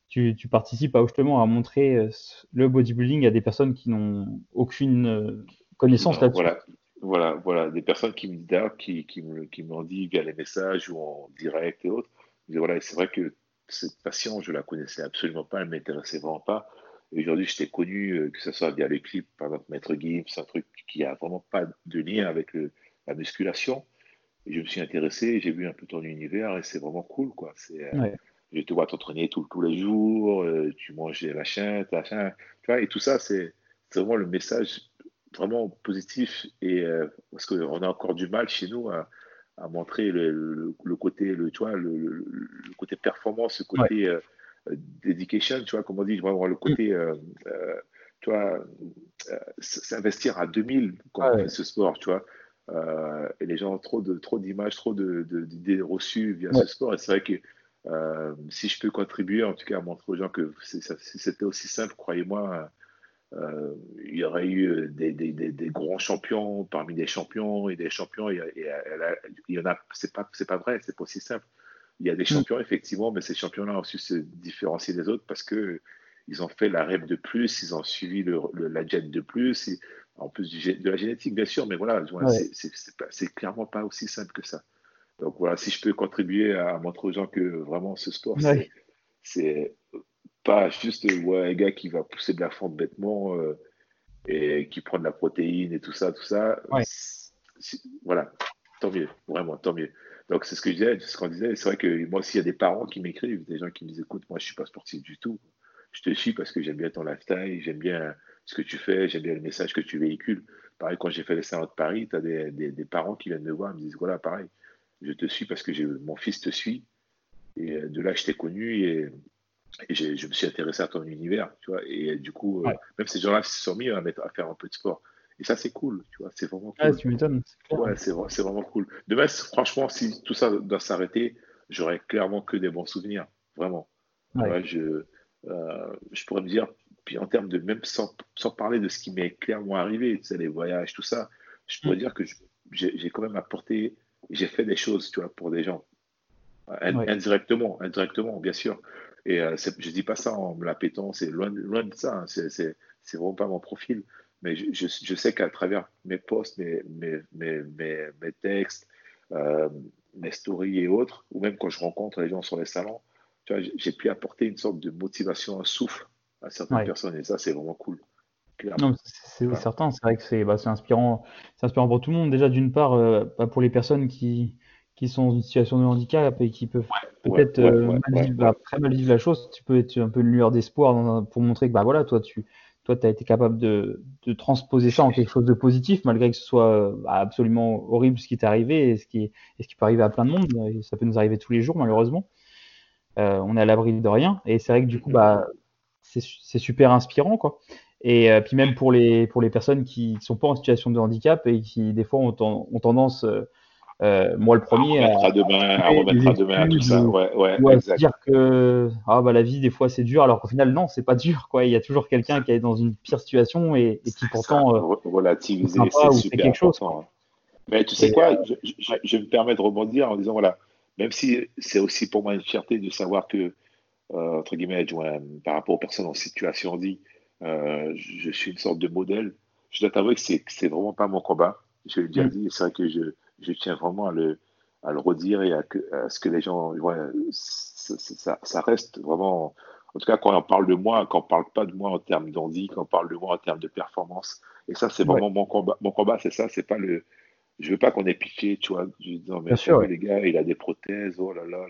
tu, tu participes à, justement à montrer euh, le bodybuilding à des personnes qui n'ont aucune euh, connaissance là-dessus. Voilà, voilà, voilà, des personnes qui me qui, qui me, qui m'ont dit via les messages ou en direct et autres. Voilà, c'est vrai que cette passion, je la connaissais absolument pas, elle m'intéressait vraiment pas. Aujourd'hui, je t'ai connu, euh, que ce soit via les clips, par exemple Maître Gibbs, un truc qui a vraiment pas de lien avec le, la musculation. Et je me suis intéressé, j'ai vu un peu ton univers et c'est vraiment cool, quoi. C'est, euh, Je te vois t'entraîner tous les jours, euh, tu manges des machins, machin, tu vois, et tout ça, c'est, c'est vraiment le message vraiment positif et euh, parce qu'on a encore du mal chez nous à, à montrer le, le, côté le tu vois le, le, côté performance le côté euh, dedication tu vois comme on dit vraiment le côté euh, tu vois s'investir à 2000 quand on fait ce sport tu vois et les gens ont trop de trop d'images trop de d'idées reçues via ce sport. Et c'est vrai que si je peux contribuer en tout cas à montrer aux gens que c'était aussi simple croyez-moi euh, il y aurait eu des, des, des, grands champions parmi des champions et des champions. Et, il y en a, c'est pas, c'est pas vrai, c'est pas aussi simple. Il y a des mm. champions effectivement, mais ces champions-là ont su se différencier des autres parce que ils ont fait la rêve de plus, ils ont suivi le, la jet de plus, en plus de la génétique bien sûr, mais voilà, c'est clairement pas aussi simple que ça. Donc voilà, si je peux contribuer à montrer aux gens que vraiment ce sport, c'est pas juste ouais, un gars qui va pousser de la fonte bêtement euh, et qui prend de la protéine et tout ça, tout ça. Voilà, tant mieux, vraiment, tant mieux. Donc c'est ce que je disais, ce qu'on disait. C'est vrai que moi aussi, il y a des parents qui m'écrivent, des gens qui me disent écoute, moi je suis pas sportif du tout. je te suis parce que j'aime bien ton lifestyle, j'aime bien ce que tu fais, j'aime bien le message que tu véhicules. Pareil, quand j'ai fait les salons de Paris, tu as des, des, parents qui viennent me voir, ils me disent voilà, pareil, je te suis parce que mon fils te suit. Et de là, je t'ai connu et, je me suis intéressé à ton univers, tu vois. Et du coup, euh, même ces gens-là se sont mis à, mettre, à faire un peu de sport. Et ça, c'est cool, tu vois. C'est vraiment cool. tu m'étonnes. Ouais, c'est vraiment cool. Demain, franchement, si tout ça doit s'arrêter, j'aurais clairement que des bons souvenirs. Vraiment. je, euh, je pourrais me dire, puis en termes de même sans, sans parler de ce qui m'est clairement arrivé, tu sais, les voyages, tout ça, je pourrais mm. dire que j'ai quand même apporté, j'ai fait des choses, tu vois, pour des gens. Indirectement, indirectement, bien sûr. Et euh, je dis pas ça en me la pétant, c'est loin, loin de ça, hein. c'est vraiment pas mon profil. Mais je, je, sais qu'à travers mes posts, mes, mes, mes, mes textes, euh, mes stories et autres, ou même quand je rencontre les gens sur les salons, j'ai pu apporter une sorte de motivation, un souffle à certaines personnes. Et ça, c'est vraiment cool. C'est certain, c'est vrai que c'est bah, inspirant, inspirant pour tout le monde. Déjà, d'une part, euh, bah, pour les personnes qui, qui sont dans une situation de handicap et qui peuvent peut-être euh, bah, très mal vivre la chose, tu peux être un peu une lueur d'espoir pour montrer que bah, voilà, toi, tu toi, as été capable de, de, transposer ça en quelque chose de positif, malgré que ce soit absolument horrible ce qui t'est arrivé et ce qui, et ce qui peut arriver à plein de monde. Ça peut nous arriver tous les jours, malheureusement. Euh, on est à l'abri de rien. Et c'est vrai que du coup, bah, c'est super inspirant, quoi. Et euh, puis même pour les, pour les personnes qui ne sont pas en situation de handicap et qui, des fois, ont, ont tendance, euh, moi le premier, à, demain, à remettre à demain tout ça. Ouais, ouais, ou à se dire que ah, bah, la vie, des fois, c'est dur, alors qu'au final, non, c'est pas dur. Quoi. Il y a toujours quelqu'un qui est dans une pire situation et, et qui pourtant. Ça, relativiser, c'est super quelque. Chose, Mais tu sais quoi, je, je, je, me permets de rebondir en disant voilà, même si c'est aussi pour moi une fierté de savoir que, euh, entre guillemets, par rapport aux personnes en situation dit, euh, je suis une sorte de modèle. Je dois t'avouer que c'est, c'est vraiment pas mon combat. Je l'ai déjà mm. dit, c'est vrai que je, je tiens vraiment à le, à le redire et à, ce que les gens, ouais, ça, ça, reste vraiment, en tout cas quand on parle de moi, quand on parle pas de moi en termes d'handi, quand on parle de moi en termes de performance. Et ça, c'est vraiment mon combat. Mon combat, c'est ça, c'est pas le, je veux pas qu'on ait piqué, tu vois, disant, mais sûr, les gars, il a des prothèses, oh là là,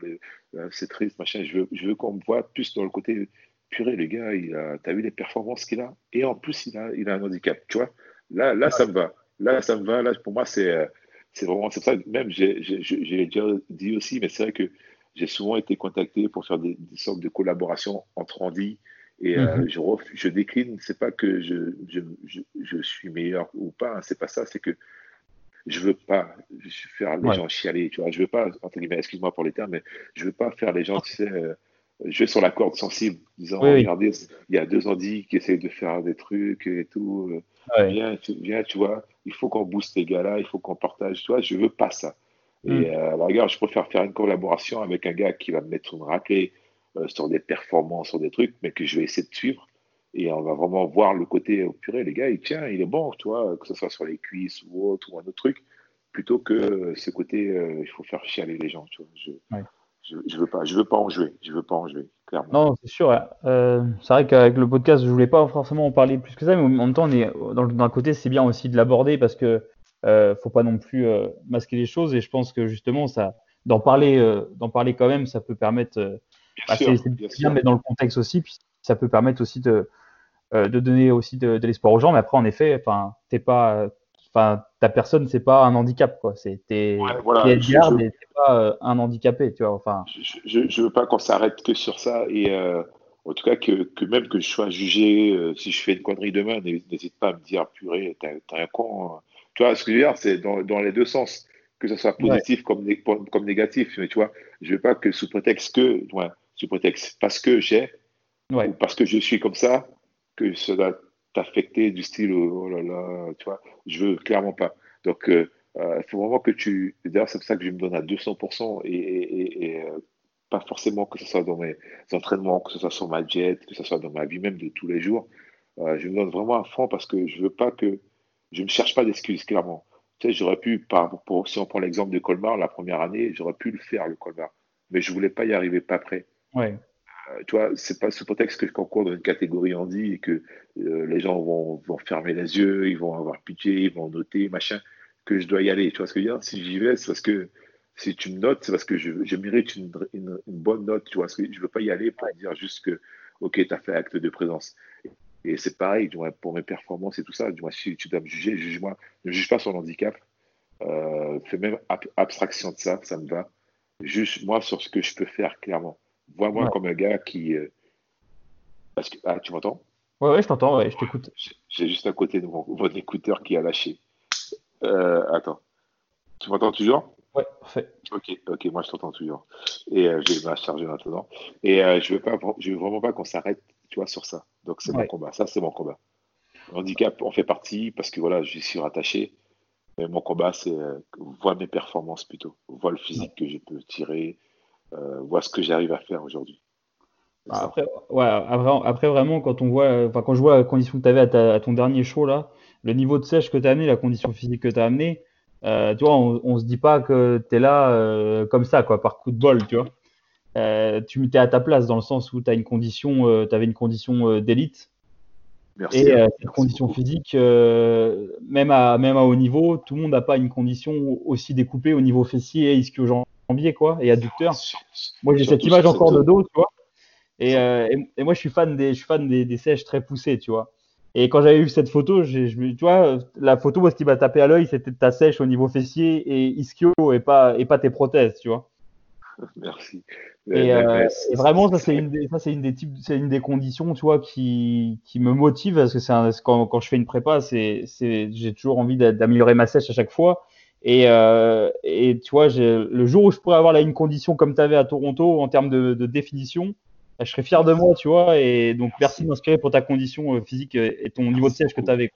euh, c'est triste, machin. Je veux, je veux qu'on me voit plus dans le côté, purée, les gars, il a, t'as vu les performances qu'il a, et en plus, il a, il a un handicap, tu vois? Là, là, ça me va. Là, ça me va. Là, pour moi, c'est, euh, c'est vraiment, c'est ça. Même, j'ai, j'ai déjà dit aussi, mais c'est vrai que j'ai souvent été contacté pour faire des, sortes de collaborations entre Andy et euh, mhm. je, je décline. C'est pas que je, je, je, suis meilleur ou pas, hein, c'est pas ça, c'est que je veux pas faire les gens chialer, tu vois. Je veux pas, entre guillemets, excuse-moi pour les termes, mais je veux pas faire les gens, tu sais, euh, jouer sur la corde sensible, disant, regardez, il y a deux andis qui essayent de faire des trucs et tout. Euh, viens, tu, viens, tu vois, il faut qu'on booste les gars-là, il faut qu'on partage, tu vois, je veux pas ça. Et hmm. euh, regarde, je préfère faire une collaboration avec un gars qui va me mettre une raclée sur des performances, sur des trucs, mais que je vais essayer de suivre et on va vraiment voir le côté, oh, purée, les gars, il tient, il est bon, tu vois, que ce soit sur les cuisses ou autre, ou un autre truc, plutôt que ce côté, euh, il faut faire chialer les gens, tu vois. Je, je, veux pas, je veux pas en jouer, je veux pas en jouer, clairement. Non, c'est sûr. Euh, c'est vrai qu'avec le podcast, je voulais pas forcément en parler plus que ça, mais en même temps, on est dans, d'un côté, c'est bien aussi de l'aborder parce que euh, faut pas non plus euh, masquer les choses, et je pense que justement, ça, d'en parler, d'en parler quand même, ça peut permettre. Bien bah, sûr, c'est, bien, mais dans le contexte aussi, puis ça peut permettre aussi de euh, de donner aussi de, l'espoir aux gens. Mais après, en effet, enfin, t'es pas, enfin, ta personne, c'est pas un handicap, quoi. C'est t'es ouais, t'es pas euh, un handicapé, tu vois. Enfin. Je, je, veux pas qu'on s'arrête que sur ça et euh, en tout cas que, que, même que je sois jugé si je fais une connerie demain, n'hésite pas à me dire purée, t'es un con. Hein. Tu vois, ce que je veux dire, c'est dans, dans, les deux sens, que ce soit positif comme, comme négatif. Mais tu vois, je veux pas que sous prétexte que, ouais, sous prétexte parce que j'ai, ou parce que je suis comme ça, que ça t'affecter du style oh là là, tu vois, je veux clairement pas. Donc, euh, euh, il faut vraiment que tu. D'ailleurs, c'est pour ça que je me donne à 200% et, euh, pas forcément que ce soit dans mes entraînements, que ce soit sur ma diète, que ce soit dans ma vie même de tous les jours. je me donne vraiment à fond parce que je veux pas que. Je ne cherche pas d'excuses, clairement. Tu sais, j'aurais pu, par, si on prend l'exemple de Colmar, la première année, j'aurais pu le faire, le Colmar. Mais je voulais pas y arriver, pas prêt. Ouais. Euh, tu vois, c'est pas sous prétexte que je concours dans une catégorie handi et que euh, les gens vont, vont, fermer les yeux, ils vont avoir pitié, ils vont noter, machin, que je dois y aller. Tu vois ce que je veux dire? Si j'y vais, c'est parce que si tu me notes, c'est parce que je, je mérite une, une, bonne note. Tu vois, ce que je veux pas y aller pour dire juste que ok, tu as fait acte de présence. Et c'est pareil, pour mes performances et tout ça, si tu dois me juger, juge-moi. Ne juge pas sur handicap. Euh, fais même abstraction de ça, ça me va. Juste moi sur ce que je peux faire, clairement. Vois-moi comme un gars qui. Euh, parce que... Ah, tu m'entends? Ouais, ouais, je t'entends, ouais, je t'écoute. J'ai juste à côté de mon, écouteur qui a lâché. Euh, attends. Tu m'entends toujours? Ouais, parfait. Ok, ok, moi je t'entends toujours. Et euh, j'ai ma charger maintenant. Et euh, je veux pas, je veux vraiment pas qu'on s'arrête, tu vois, sur ça. Donc c'est mon combat. Ça c'est mon combat. Le handicap en fait partie parce que voilà, je suis rattaché. Mais mon combat, c'est euh, voir mes performances plutôt, voir le physique que je peux tirer, euh, voir ce que j'arrive à faire aujourd'hui. Après, ouais, après, vraiment, quand on voit, enfin, quand je vois la condition que tu avais à, ton dernier show là, le niveau de sèche que tu as amené, la condition physique que tu as amené, euh, tu vois, on, on se dit pas que tu es là euh, comme ça, quoi, par coup de bol, tu vois. Euh, tu es à ta place dans le sens où tu as une condition, euh, avais une condition d'élite. Et cette condition physique, même, à, même à haut niveau, tout le monde n'a pas une condition aussi découpée au niveau fessier et ischio-jambier, quoi, et adducteur. Moi, j'ai cette image encore de dos, tu vois. Et, et, moi, je suis fan des, je suis fan des, des sèches très poussées, tu vois. Et quand j'avais vu cette photo, je, tu vois, la photo, ce qui m'a tapé à l'œil, c'était ta sèche au niveau fessier et ischio et pas, et pas tes prothèses, tu vois. [laughs] Merci. Et, euh, vraiment, ça, c'est une des, ça, c'est une des types, c'est une des conditions, tu vois, qui, qui me motive parce que c'est quand, quand je fais une prépa, c'est, c'est, j'ai toujours envie d'améliorer ma sèche à chaque fois. Et, euh, et tu vois, le jour où je pourrais avoir là une condition comme tu avais à Toronto en termes de, de définition, je serais fier de moi, tu vois. Et donc, merci de m'inspirer pour ta condition euh, physique euh, et ton niveau de siège que tu avais.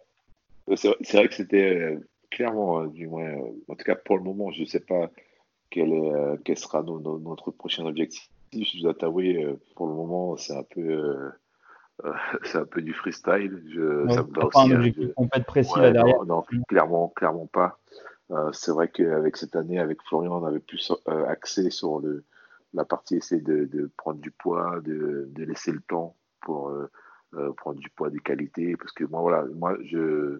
C'est vrai que c'était euh, clairement, du moins, en tout cas pour le moment, je ne sais pas quel, quel sera notre prochain objectif. Je dois t'avouer, pour le moment, c'est un peu. [laughs] c'est un peu du freestyle. Je, ça me aussi, un hein, objectif je... précis là derrière. Non, clairement, clairement pas. C'est vrai qu'avec cette année, avec Florian, on avait plus accès sur le, la partie essaie de, de, prendre du poids, de, de laisser le temps pour euh, euh, prendre du poids de qualité. Parce que moi, voilà, moi, je,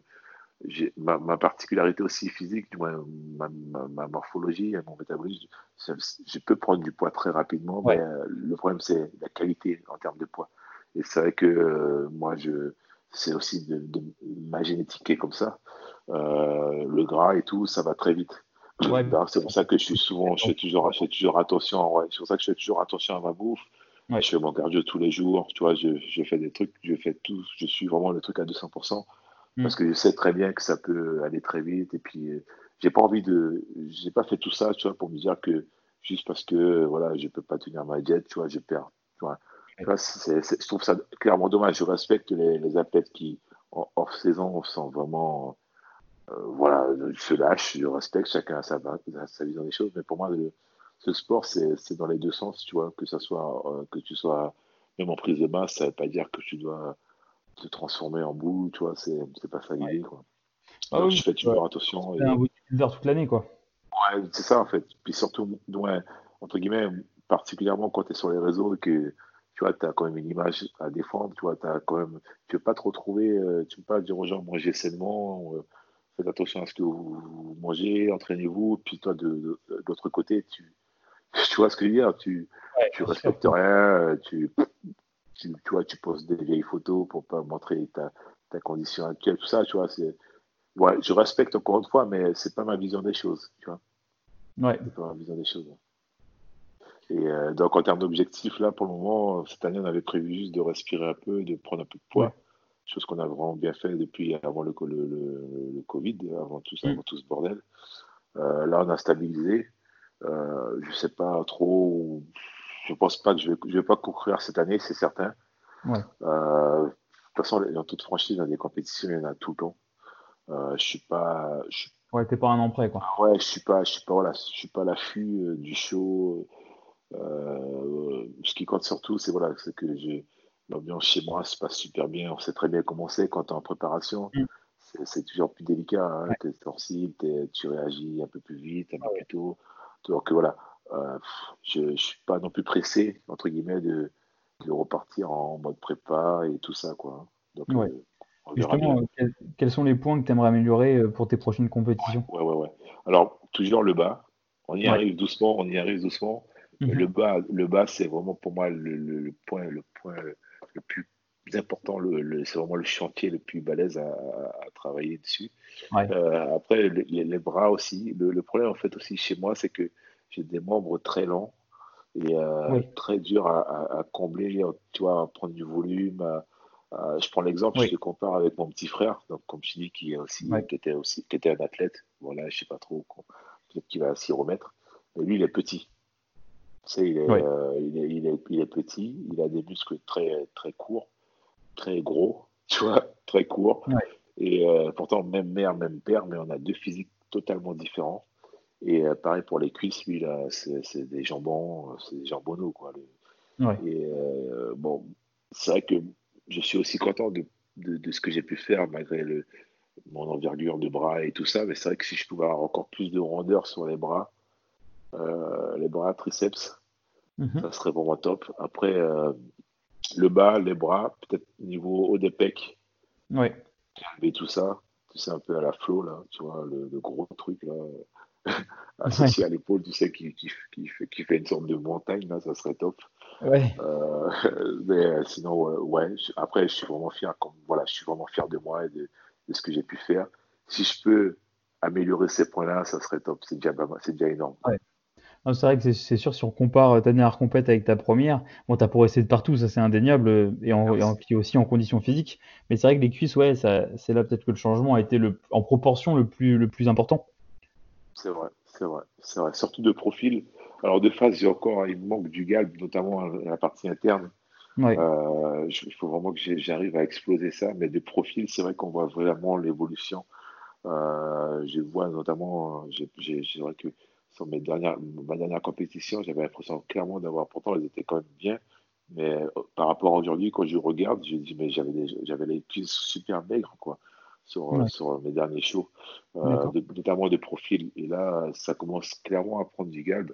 ma, ma, particularité aussi physique, du moins, ma, ma, morphologie, mon métabolisme, je, peux prendre du poids très rapidement, mais euh, le problème, c'est la qualité en termes de poids. Et c'est vrai que moi, je, c'est aussi de, de, ma génétique qui est comme ça. Le gras et tout, ça va très vite. [laughs] C'est pour ça que je suis souvent, je fais toujours, je fais toujours attention. Ouais. C'est pour ça que je fais toujours attention à ma bouffe. Je fais mon cardio tous les jours. Tu vois, je, je, fais des trucs, je fais tout. Je suis vraiment le truc à 200% mm. parce que je sais très bien que ça peut aller très vite. Et puis, euh, j'ai pas envie de, j'ai pas fait tout ça, tu vois, pour me dire que juste parce que voilà, je peux pas tenir ma diète, tu vois, je perds. Tu vois. Tu vois je trouve ça clairement dommage. Je respecte les, les athlètes qui, hors saison, sont vraiment euh, voilà, je se lâche, je respecte, chacun a sa, sa vision des choses, mais pour moi, le, ce sport, c'est dans les deux sens, tu vois, que ça soit, euh, que tu sois même en prise de masse, ça ne veut pas dire que tu dois te transformer en boue, tu vois, c'est pas ça l'idée, quoi. Ah je fais toujours attention. C'est un bodybuilder toute l'année, quoi. Ouais, c'est ça, en fait. Puis surtout, ouais, entre guillemets, particulièrement quand tu es sur les réseaux et que tu vois, tu as quand même une image à défendre, tu vois, as quand même, tu veux pas te retrouver, euh, tu veux pas dire aux gens, manger sainement, faites attention à ce que vous mangez, entraînez-vous, puis toi, de, l'autre côté, tu, tu vois ce que je veux dire, tu, tu respectes rien, tu, tu, tu, vois, tu poses des vieilles photos pour pas montrer ta, ta condition actuelle, tout ça, tu vois, c'est, ouais, je respecte encore une fois, mais c'est pas ma vision des choses, tu vois. Ouais. C'est pas ma vision des choses. Et euh, donc, en termes d'objectifs, là, pour le moment, cette année, on avait prévu juste de respirer un peu, de prendre un peu de poids chose qu'on a vraiment bien fait depuis avant le, le, le, Covid, avant tout, ça, mm. avant tout ce bordel. Euh, là, on a stabilisé. Euh, je sais pas trop. Je pense pas que je vais, je vais pas courir cette année, c'est certain. Ouais. Euh, de toute façon, dans toute franchise, dans des compétitions, il y en a tout le temps. Je suis pas. Je... Ouais, t'es pas un an près, quoi. Ouais, je suis pas, je suis pas, voilà, je suis pas l'affût euh, du show. ce qui compte surtout, c'est voilà, que j'ai l'ambiance chez moi se passe super bien. On sait très bien comment c'est quand tu es en préparation. Mm. C'est toujours plus délicat. Hein. Tu es sensible, tu réagis un peu plus vite, un peu plus tôt. Donc voilà, euh, je ne suis pas non plus pressé, entre guillemets, de, de, repartir en mode prépa et tout ça. Quoi. Donc, euh, Justement, quels, sont les points que tu aimerais améliorer euh, pour tes prochaines compétitions? Ouais, ouais, ouais, Alors, toujours le bas. On y arrive doucement, on y arrive doucement. Mm-hmm. Le bas, le bas c'est vraiment pour moi le, le, point, le point le plus important, le, c'est vraiment le chantier le plus balèze à, travailler dessus. Euh, après, les, bras aussi. Le, problème, en fait, aussi chez moi, c'est que j'ai des membres très lents et euh, très durs à, combler, tu vois, à prendre du volume. je prends l'exemple, je le compare avec mon petit frère, donc comme je dis, qui, est aussi, qui, était aussi, qui était un athlète. Voilà, je sais pas trop, peut-être qu'il va s'y remettre. Mais lui, il est petit. Tu sais, il est, euh, il, est, il, est, il, est, petit, il a des muscles très, très courts très gros, [laughs] tu vois, très court. Et euh, pourtant, même mère, même père, mais on a deux physiques totalement différents. Et euh, pareil pour les cuisses, lui, là, c'est des jambons, c'est des jambonneaux, quoi. Et bon, c'est vrai que je suis aussi content de, de, ce que j'ai pu faire malgré le, mon envergure de bras et tout ça. Mais c'est vrai que si je pouvais avoir encore plus de rondeur sur les bras, les bras triceps, mhm. ça serait vraiment top. Après, le bas, les bras, peut-être niveau haut des pecs. Oui. Et tout ça, tu sais, un peu à la flot, là, tu vois, le, gros truc, là, [laughs] associé à l'épaule, tu sais, qui, qui, qui, fait, qui, fait, une sorte de montagne, là, ça serait top. Ouais. Euh, [laughs] mais euh, sinon, ouais, après, je suis vraiment fier, comme, voilà, je suis vraiment fier de moi et de, de ce que j'ai pu faire. Si je peux améliorer ces points-là, ça serait top, c'est déjà, c'est déjà énorme. Ouais c'est vrai que c'est sûr, si on compare ta dernière compète avec ta première, bon, t'as progressé de partout, ça c'est indéniable, et, en, puis aussi en conditions physiques. Mais c'est vrai que les cuisses, ouais, c'est là peut-être que le changement a été le, en proportion le plus, le plus important. C'est vrai, c'est vrai, c'est vrai. Surtout de profil. Alors de face, j'ai encore, il manque du galbe, notamment à la partie interne. Euh, il faut vraiment que j'arrive à exploser ça, mais de profil, c'est vrai qu'on voit vraiment l'évolution. Euh, je vois notamment, c'est vrai que sur mes dernières, ma dernière compétition, j'avais l'impression clairement d'avoir, pourtant elles étaient quand même bien, mais euh, par rapport à aujourd'hui, quand je regarde, je dis, mais j'avais, j'avais les cuisses super maigres, quoi, sur, euh, sur mes derniers shows, euh, notamment de profil. Et là, ça commence clairement à prendre du galbe.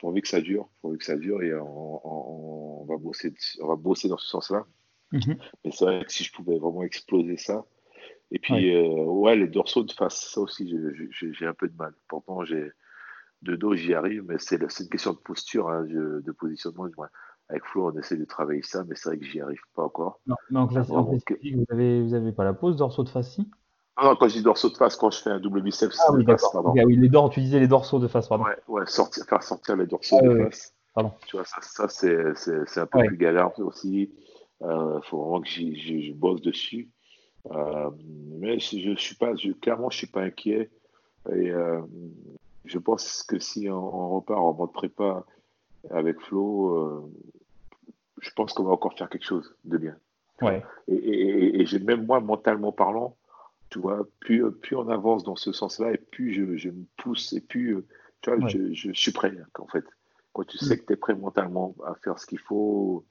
pourvu que ça dure, pourvu que ça dure, et on, on, va, bosser, on va bosser dans ce sens-là. Mhm. Mais c'est vrai que si je pouvais vraiment exploser ça, et puis, ouais, les dorsaux de face, ça aussi, j'ai un peu de mal. Pourtant, j'ai de dos, j'y arrive, mais c'est une question de posture, hein, de positionnement. Avec Flo, on essaie de travailler ça, mais c'est vrai que j'y arrive pas encore. Non, mais en classe vous avez, vous avez pas la pose dorsaux de face, si? Non, quand je dis dorsaux de face, quand je fais un double biceps, ah, oui, d'accord. Ah oui, les dors, tu disais les dorsaux de face, pardon. Ouais, ouais sortir, faire sortir les dorsaux de face. Pardon. Tu vois, ça, ça c'est un peu plus galère aussi. Il euh, faut vraiment que je bosse dessus. Euh, mais je, je suis pas, je, clairement, je suis pas inquiet. Et euh, je pense que si on, repart en mode prépa avec Flo, euh, je pense qu'on va encore faire quelque chose de bien. Ouais. Et, et, même moi, mentalement parlant, tu vois, plus, plus on avance dans ce sens-là, et plus je, me pousse, et plus tu vois, je, suis prêt, en fait. Quand tu sais mm. que tu es prêt mentalement à faire ce qu'il faut,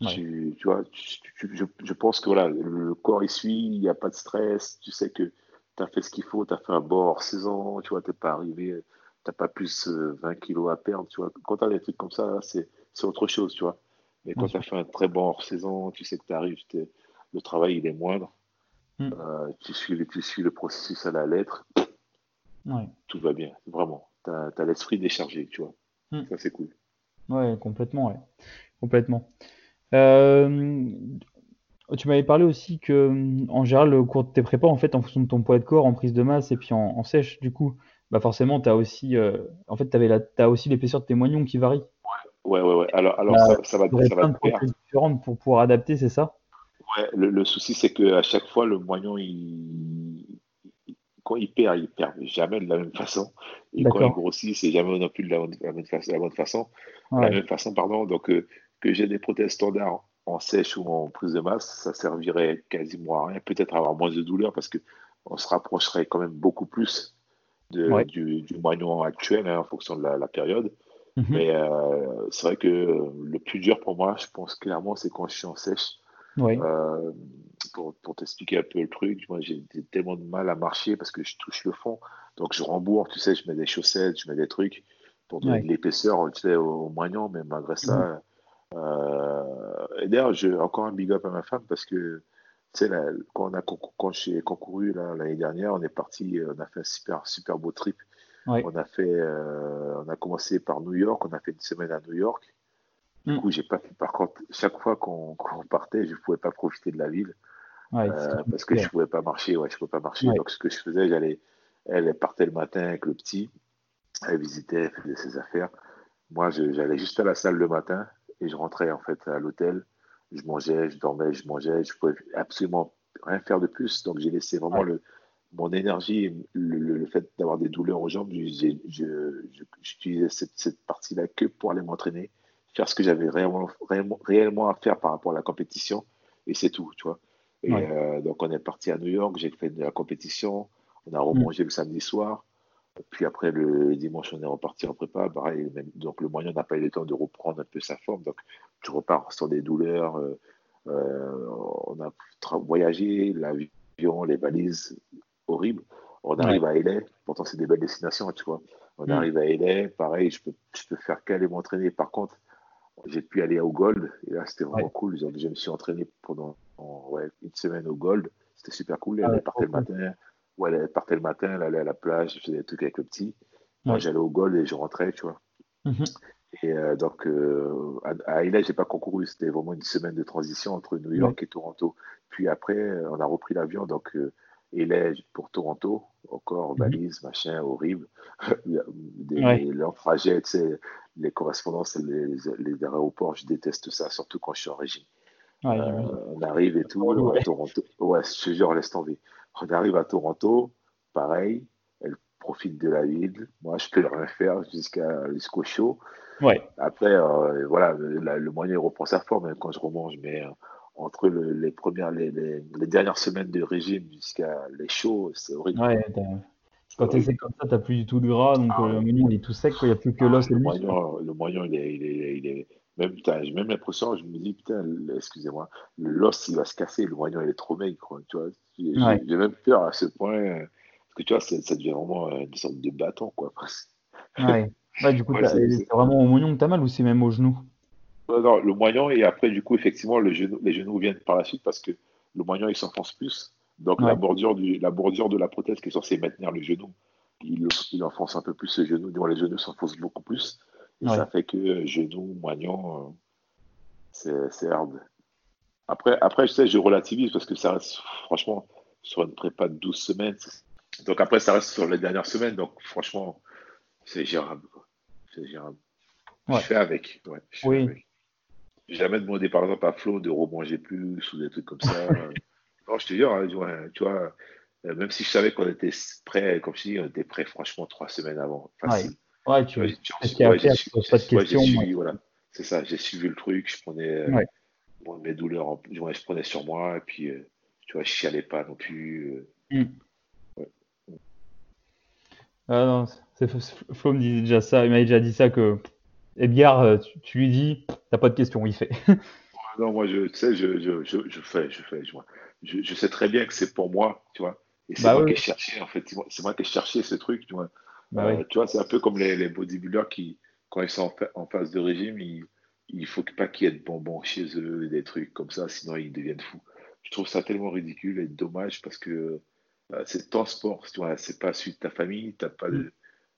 tu, vois, je, pense que voilà, le corps il suit, il n'y a pas de stress, tu sais que tu as fait ce qu'il faut, tu as fait un bon hors saison, tu vois, tu n'es pas arrivé t'as pas plus 20 euh, kilos à perdre, tu vois. Quand tu as des trucs comme ça, c'est autre chose, tu vois. Mais quand tu as fait un très bon hors-saison, tu sais que tu arrives, le travail, il est moindre. Hmm. Euh, tu, suis, tu suis le processus à la lettre. Tout va bien, vraiment. Tu as, l'esprit déchargé, tu vois. Hmm. Ça, c'est cool. Ouais, complètement, ouais. Complètement. Euh, tu m'avais parlé aussi que, en général, le cours de tes prépas, en fait, en fonction de ton poids de corps, en prise de masse et puis en sèche, du coup, bah forcément, tu as aussi, euh, en fait, avais la, as aussi l'épaisseur de tes moignons qui varie. Ouais, ouais, ouais. Alors, alors ça, ça, va, ça va de différentes pour pouvoir adapter, c'est ça? Ouais, le, le souci, c'est qu'à chaque fois, le moignon, il... quand il perd, il perd jamais de la même façon. Et quand il grossit, c'est jamais non plus de la, même façon. La, bonne façon. la même façon pardon. Donc, euh, que j'ai des prothèses standards en sèche ou en prise de masse, ça servirait quasiment à rien. Peut-être avoir moins de douleur parce que on se rapprocherait quand même beaucoup plus du, du, moignon actuel hein, en fonction de la, période. Mhm. Mais euh, c'est vrai que le plus dur pour moi, je pense clairement, c'est quand je suis en sèche. Euh, pour, pour t'expliquer un peu le truc, moi j'ai tellement de mal à marcher parce que je touche le fond. Donc je rembourre, tu sais, je mets des chaussettes, je mets des trucs pour donner de l'épaisseur tu sais, au, moignon, mais malgré ça. Mhm. Et d'ailleurs, encore un big up à ma femme parce que sais, quand, on a, quand j'ai concouru l'année dernière, on est parti, on a fait un super, super beau trip. On, a fait, euh, on a commencé par New York, on a fait une semaine à New York. Du Mm. coup, j'ai pas. Par contre, chaque fois qu'on qu'on partait, je pouvais pas profiter de la ville Ouais, euh, parce que je pouvais pas marcher. Ouais, je pouvais pas marcher. Ouais. Donc, ce que je faisais, j'allais. Elle, partait le matin avec le petit. Elle visitait, elle faisait ses affaires. Moi, j'allais juste à la salle le matin et je rentrais en fait à l'hôtel. Je mangeais, je dormais, je mangeais. Je pouvais absolument rien faire de plus. Donc, j'ai laissé vraiment Ouais. le, mon énergie, le, le- le fait d'avoir des douleurs aux jambes. J'utilisais cette, cette partie-là que pour aller m'entraîner, faire ce que j'avais réellement, réellement, réellement à faire par rapport à la compétition et c'est tout, tu vois. Et Ouais. euh, donc, on est parti à New York. J'ai fait de la compétition. On a remangé le samedi soir. Puis après, le dimanche, on est reparti en prépa. Pareil, même- donc le moyen n'a pas eu le temps de reprendre un peu sa forme. Donc, tu repars sur des douleurs. euh, euh, on a voyagé, l'avion, les valises, horrible. On arrive à LA, pourtant c'est des belles destinations, tu vois. On Mm. arrive à LA, pareil, je peux, je peux faire qu'aller m'entraîner. Par contre, j'ai pu aller au Gold, et là c'était vraiment Ouais. cool. Je me suis entraîné pendant en- ouais, une semaine au Gold. C'était super cool. Ah ouais, partait le matin. Ouais, elle partait le matin, elle allait à la plage, je faisais des trucs avec le petit. Moi, j'allais au Gold et je rentrais, tu vois. Mhm. Et euh, donc, euh, à, à LA, j'ai pas concouru. C'était vraiment une semaine de transition entre New York et Toronto. Puis après, euh, on a repris l'avion. Donc, euh, pour Toronto, encore Mhm. valise, machin, horrible. [laughs] Des, Ouais. leurs trajets, tu sais, les correspondances, les, les aéroports, je déteste ça, surtout quand je suis en régime. Ouais, on arrive et tout à. Toronto. Ouais, je te jure, laisse tomber. On arrive à Toronto, pareil, elle profite de la ville. Moi, je peux rien faire jusqu'à jusqu'au show. Ouais. Après, euh, voilà, le, la- le moyen reprend sa forme hein, quand je remange, mais euh, entre le- les premières, les, les- les dernières semaines de régime jusqu'à les shows, c'est horrible. Ouais, quand t'es sec comme ça, t'as plus du tout de gras, donc Ah, euh, le moignon il est tout sec, il n'y a plus que l'os et Le le moyen, le moyen, il est, il est, il est- même, putain, j'ai même l'impression, je me dis, putain, le- excusez-moi, l'os, il va se casser, le moyen, il est trop maigre, quoi, tu vois. J'ai Ouais. même peur à ce point, euh, parce que tu vois, ça, devient vraiment euh, une sorte de bâton, quoi. presque. Ouais. Ouais, du [laughs] coup, Ouais, c'est- vraiment au moignon que t'as mal ou c'est même au genou? Non, non, le moyen, et après, du coup, effectivement, le genou, les genoux viennent par la suite parce que le moyen, il s'enfonce plus. Donc, la, bordure du, la bordure de la prothèse qui est censée maintenir le genou, il, il enfonce un peu plus le genou. Donc, les genoux s'enfoncent beaucoup plus. Et ça fait que euh, genou, moignon, c'est hard. Après, après, je sais, je relativise parce que ça reste, franchement, sur une prépa de 12 semaines. Donc, après, ça reste sur les dernières semaines. Donc, franchement, c'est gérable. C'est gérable. Ouais. Je fais avec. Ouais, je fais Oui. avec. Jamais demandé, par exemple, à Flo de remanger plus ou des trucs comme ça. [laughs] non, je te dis, hein, tu vois, euh, même si je savais qu'on était prêt, comme je dis, on était prêt, franchement, trois semaines avant. Facile. Ouais, Tu tu vois, j'ai- suivi, voilà. C'est ça, j'ai suivi le truc, je prenais euh, Ouais. Bon, mes douleurs, en- ouais, je prenais sur moi, et puis, euh, tu vois, je chialais pas non plus. euh. Ah non, c'est Flo me disait déjà ça, il m'avait déjà dit ça que Edgar, euh, tu, tu lui dis, t'as pas de questions, il fait. [laughs] Non, moi, je, tu sais, je, je, je, je fais, je fais, je, je, sais très bien que c'est pour moi, tu vois. Et c'est Bah moi oui. qui ai cherché, en fait, c'est moi, c'est moi qui ai cherché ce truc, tu vois. Bah Euh, oui. tu vois, c'est un peu comme les, les bodybuilders qui, quand ils sont en, fa- en phase de régime, ils, il faut pas qu'il y ait de bonbons chez eux, des trucs comme ça, sinon ils deviennent fous. Je trouve ça tellement ridicule et dommage parce que euh, c'est ton sport, tu vois, c'est pas celui de ta famille, t'as pas de...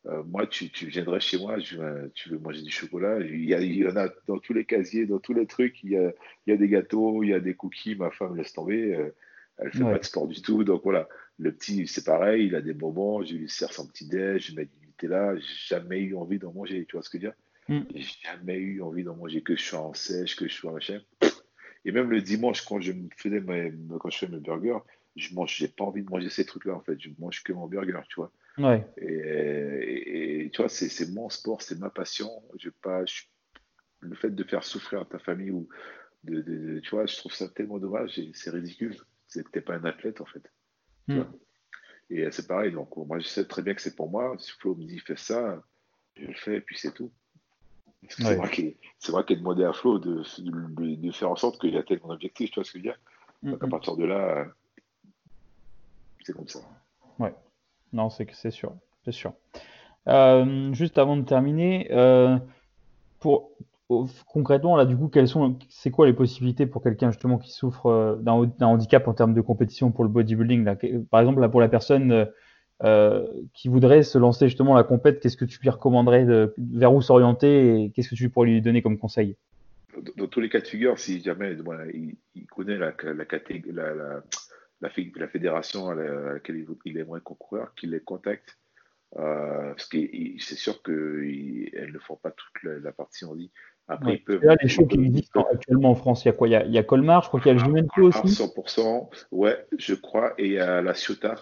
Euh, moi, tu, tu viendrais chez moi, je, tu veux manger du chocolat, il y, a- il y en a dans tous les casiers, dans tous les trucs, il y a, il y a des gâteaux, il y a des cookies, ma femme laisse tomber, euh, elle fait Ouais. pas de sport du tout, donc voilà. Le petit, c'est pareil, il a des bonbons, je lui sers son petit déj, je mets du Nutella, j'ai jamais eu envie d'en manger, tu vois ce que je veux dire? Mm. J'ai jamais eu envie d'en manger, que je sois en sèche, que je sois machin. [clears throat] Et même le dimanche, quand je me faisais mes, quand je fais mes burgers, je mange, j'ai pas envie de manger ces trucs-là, en fait, je mange que mon burger, tu vois? Ouais. Et, et- et tu vois, c'est mon sport, c'est ma passion. Je pas, je- le fait de faire souffrir ta famille ou de, de- de- tu vois, je trouve ça tellement dommage c'est ridicule. C'est que t'es pas un athlète en fait. Tu Mm. vois. Et euh, c'est pareil. Donc moi, je sais très bien que c'est pour moi. Si Flo me dit fais ça, je le fais et puis c'est tout. Que Ouais. C'est moi qui, c'est moi qui ai demandé à Flo de, de, de faire en sorte que j'atteigne mon objectif. Tu vois ce que je veux dire? Mm, Donc à mm. partir de là, euh, c'est comme ça. Non, c'est c'est sûr, c'est sûr. Euh, juste avant de terminer, euh, pour concrètement là, du coup, quelles sont, c'est quoi les possibilités pour quelqu'un justement qui souffre d'un ha- d'un handicap en termes de compétition pour le bodybuilding là, par exemple là pour la personne euh, qui voudrait se lancer justement la compète, qu'est-ce que tu lui recommanderais de, vers où s'orienter et qu'est-ce que tu pourrais lui donner comme conseil? dans tous les cas de figure, si jamais il, connaît la, la, la, la, fédération à, laquelle il, aimerait concourir, qu'il les contacte. Euh, parce que c'est sûr qu'elles ne font pas toute la, partie on dit. Après, ils peuvent. Là, les shows qui existent actuellement en France, il y a quoi? Il y a, Colmar, je crois qu'il y a le Jumenco aussi. 100%, ouais, je crois, et il y a la Ciotat.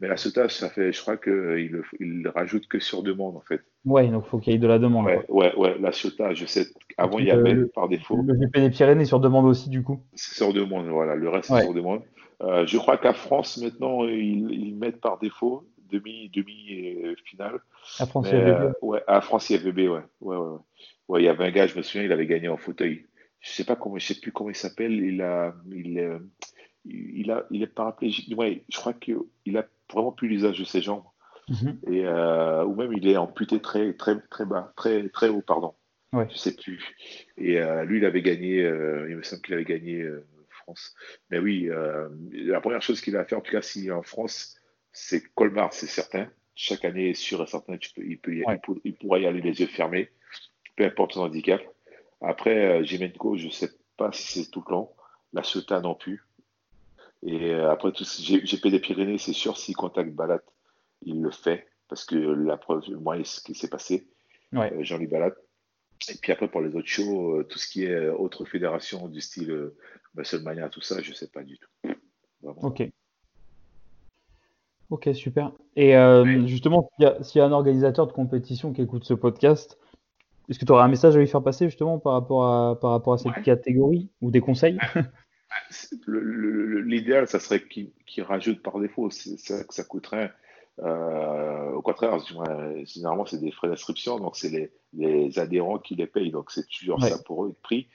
Mais la Ciotat, ça fait, je crois qu'il il rajoute que sur demande, en fait. Ouais, donc il faut qu'il y ait de la demande. Ouais, ouais, ouais, la Ciotat, je sais, avant il y avait par défaut. Le GP des Pyrénées sur demande aussi, du coup. C'est sur demande, voilà, le reste c'est sur demande. Euh, je crois qu'à France, maintenant, ils, ils, mettent par défaut demi, demi euh, finale. À France euh, ouais, à France IFBB, ouais. Ouais, ouais, ouais. Il y avait un gars, je me souviens, il avait gagné en fauteuil. Je sais pas comment, je sais plus comment il s'appelle. Il a, il, euh, il a, il est paraplégique. Ouais, je crois qu'il a vraiment plus l'usage de ses jambes. Mhm. Et ou même il est amputé très, très, très bas, très, très haut, pardon. Ouais. Je sais plus. Et lui, il avait gagné. il me semble qu'il avait gagné France. Mais oui, la première chose qu'il a fait, en tout cas, si en France, c'est Colmar, c'est certain. Chaque année, est sûr et certain, tu peux, il, peut il, pourra y aller les yeux fermés, peu importe son handicap. Après, euh, je ne sais pas si c'est tout le temps. La Ceuta non plus. Et euh, après, tout, GP des Pyrénées, c'est sûr, s'il contacte Balat, il le fait. Parce que la preuve, moi, ce qui s'est passé, euh, Jean-Louis Balat. Et puis après, pour les autres shows, tout ce qui est autre fédération du style Musclemania, tout ça, je ne sais pas du tout. Ok. Ok, super. Et euh, justement, s'il y, a un organisateur de compétition qui écoute ce podcast, est-ce que tu aurais un message à lui faire passer justement par rapport à, par rapport à cette catégorie ou des conseils L'idéal, ça serait qu'il rajoute par défaut. Ça, ça coûterait. Euh, au contraire, généralement, c'est des frais d'inscription, donc c'est les, adhérents qui les payent, donc c'est toujours ça pour eux le prix.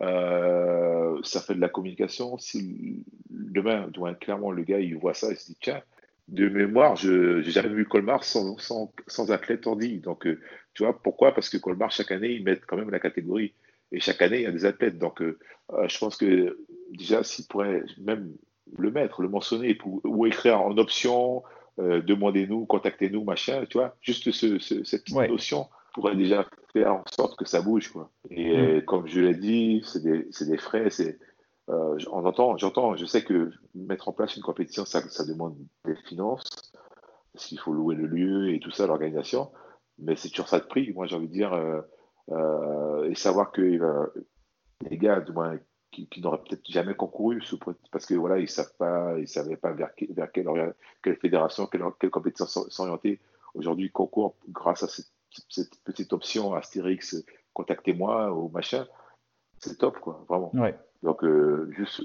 Euh, ça fait de la communication. Si demain, clairement, le gars, il voit ça, il se dit tiens, de mémoire, je n'ai jamais vu Colmar sans, sans, sans athlète. Donc, euh, tu vois, pourquoi? Parce que Colmar, chaque année, ils mettent quand même la catégorie. Et chaque année, il y a des athlètes. Donc, euh, euh, je pense que déjà, s'ils pourraient même le mettre, le mentionner, ou écrire en option, demandez-nous, contactez-nous, machin, tu vois, juste ce, cette petite notion pourrait déjà faire en sorte que ça bouge. Quoi. Et mm. comme je l'ai dit, c'est des, des, frais, c'est euh, on entend, j'entends, je sais que mettre en place une compétition, ça, demande des finances, parce qu'il faut louer le lieu et tout ça, l'organisation, mais c'est toujours ça de prix. Moi, j'ai envie de dire, euh, euh, et savoir que les gars, du moins, qui, n'auraient peut-être jamais concouru, parce que voilà, ils savent pas, ils savaient pas vers, quelle, fédération, quelle, quelle compétition s'orienter. Aujourd'hui, concours grâce à cette, petite option Astérix, contactez-moi ou machin. C'est top, quoi, vraiment. Donc, euh, juste,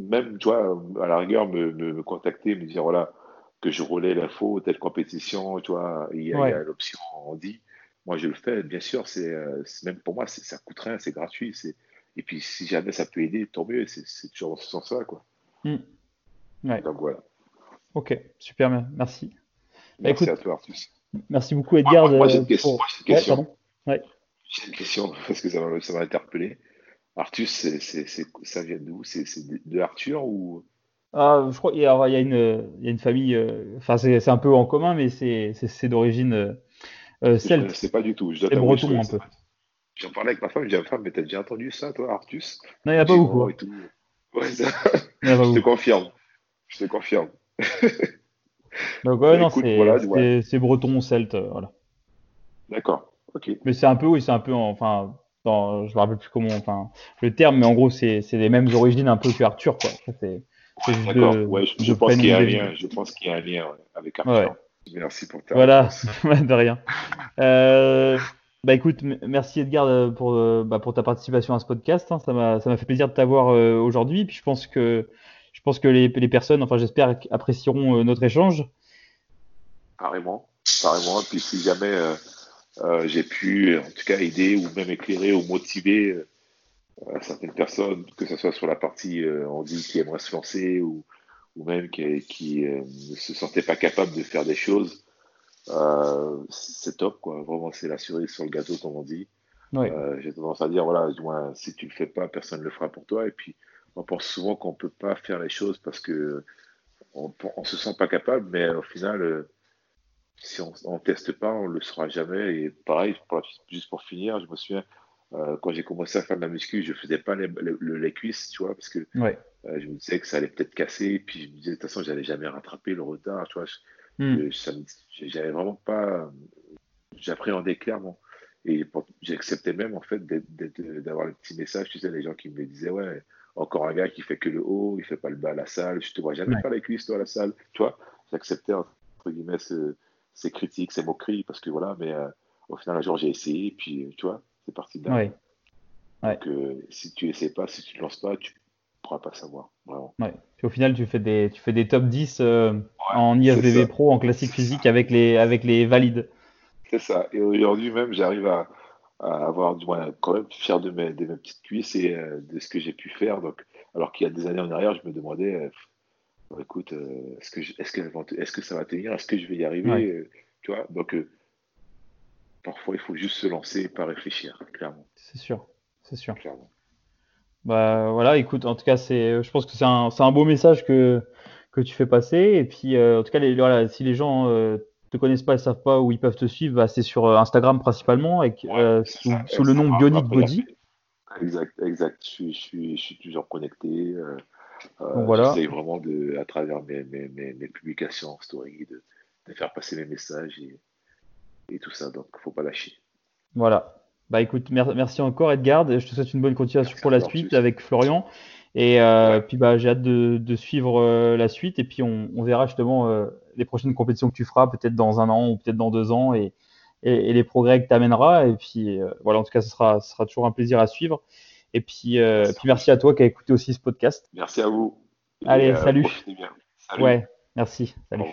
même, tu vois, à la rigueur, me, me, contacter, me dire, voilà, que je relais l'info, telle compétition, tu vois, il y a, l'option on dit. Moi, je le fais, bien sûr, c'est euh, même pour moi, ça coûte rien, c'est gratuit. Et puis, si jamais ça peut aider, tant mieux, c'est toujours dans ce sens-là, quoi. Hmm. Donc, voilà. Ok, super, merci. Bah, merci à toi, Artus. Merci beaucoup, Edgar. Moi, j'ai une, question. J'ai une question, parce que ça m'a interpellé. Artus, c'est, ça vient d'où? C'est, de Arthur ou? Ah, je crois qu'il y, a, il y, a une, il y a une famille, euh, enfin c'est, un peu en commun, mais c'est, d'origine euh, euh celte. Sais pas du tout. Je c'est breton un peu. J'en parlais avec ma femme, je dis femme, mais t'as déjà entendu ça, toi, Artus Non, il n'y a pas beaucoup. Ouais, ça... [laughs] je te confirme. Je te confirme. [laughs] Donc ouais, bah, non, c'est, c'est, breton, celte, voilà. D'accord, ok. Mais c'est un peu, oui, c'est un peu, enfin, dans, je me rappelle plus comment, enfin, le terme, mais en gros, c'est les mêmes origines un peu que Arthur, quoi. C'est D'accord, ouais, je, pense qu'il y a un lien, je pense qu'il y a un lien avec Arthur. Merci pour ta Voilà, [laughs] de rien. Euh, bah écoute, merci Edgar euh, pour, euh, bah, pour ta participation à ce podcast. Hein. Ça m'a fait plaisir de t'avoir aujourd'hui. Puis je pense que, je pense que les, les personnes, enfin j'espère, apprécieront notre échange. Carrément, carrément. Puis si jamais euh, j'ai pu, en tout cas, aider ou même éclairer ou motiver euh, certaines personnes, que ce soit sur la partie, euh, on dit, qui aimerait se lancer ou, ou même qui, qui ne se sentait pas capable de faire des choses. c'est top, quoi. Vraiment, c'est la cerise sur le gâteau, comme on dit. j'ai tendance à dire, voilà, du moins, si tu le fais pas, personne ne le fera pour toi. Et puis, on pense souvent qu'on peut pas faire les choses parce que on, on se sent pas capable, mais au final, si on ne teste pas, on ne le saura jamais. Et pareil, juste pour finir, je me souviens, euh, quand j'ai commencé à faire de la muscu, je faisais pas les, les, cuisses, tu vois, parce que ouais. euh, je me disais que ça allait peut-être casser. Puis je me disais, de toute façon, j'allais jamais rattraper le retard, tu vois. Hmm. J'avais vraiment pas. J'appréhendais clairement. Et j'acceptais même, en fait, d'avoir le petit message, tu sais, les gens qui me disaient, ouais, encore un gars qui fait que le haut, il fait pas le bas à la salle, je te vois jamais faire les cuisses, toi, à la salle, tu vois. J'acceptais, entre guillemets, ces critiques, ces moqueries, parce que voilà, mais euh, au final, un jour, j'ai essayé, puis, tu vois, c'est parti de là. Ouais. Donc, euh, si tu essaies pas, si tu ne lances pas, tu pourras pas savoir, vraiment. Ouais. Puis au final, tu fais des, tu fais des top 10 euh, en IFBB Pro, en classique physique avec les, avec les valides. C'est ça. Et aujourd'hui même, j'arrive à, avoir du moins quand même fier de mes, de mes petites cuisses et euh, de ce que j'ai pu faire. Donc, alors qu'il y a des années en arrière, je me demandais, écoute, est-ce que, est-ce que, est-ce que ça va tenir? Est-ce que je vais y arriver? Tu vois Donc, parfois, il faut juste se lancer et pas réfléchir, clairement. C'est sûr, c'est sûr. Bah voilà, écoute, en tout cas, c'est, je pense que c'est un, un, beau message que, que tu fais passer. Et puis, euh, en tout cas, les, voilà, si les gens euh, te connaissent pas et savent pas où ils peuvent te suivre, bah, c'est sur euh, Instagram principalement, avec, sous, le nom Bionic Body. Exact, exact. Je suis toujours connecté. Voilà. J'essaie vraiment de, à travers mes, mes, mes, mes publications en story, de, de, faire passer mes messages et, et tout ça. Donc, faut pas lâcher. Voilà. Bah écoute, merci encore Edgard. Je te souhaite une bonne continuation pour la suite avec Florian. Et euh, puis bah, j'ai hâte de, suivre euh, la suite et puis on, verra justement euh, les prochaines compétitions que tu feras, peut-être dans un an ou peut-être dans deux ans et, et, les progrès que tu amèneras. Et puis voilà, en tout cas, ce sera, ce sera toujours un plaisir à suivre. Et puis, merci, puis merci à toi qui as écouté aussi ce podcast. Merci à vous. Allez, salut. Ouais, merci. Salut.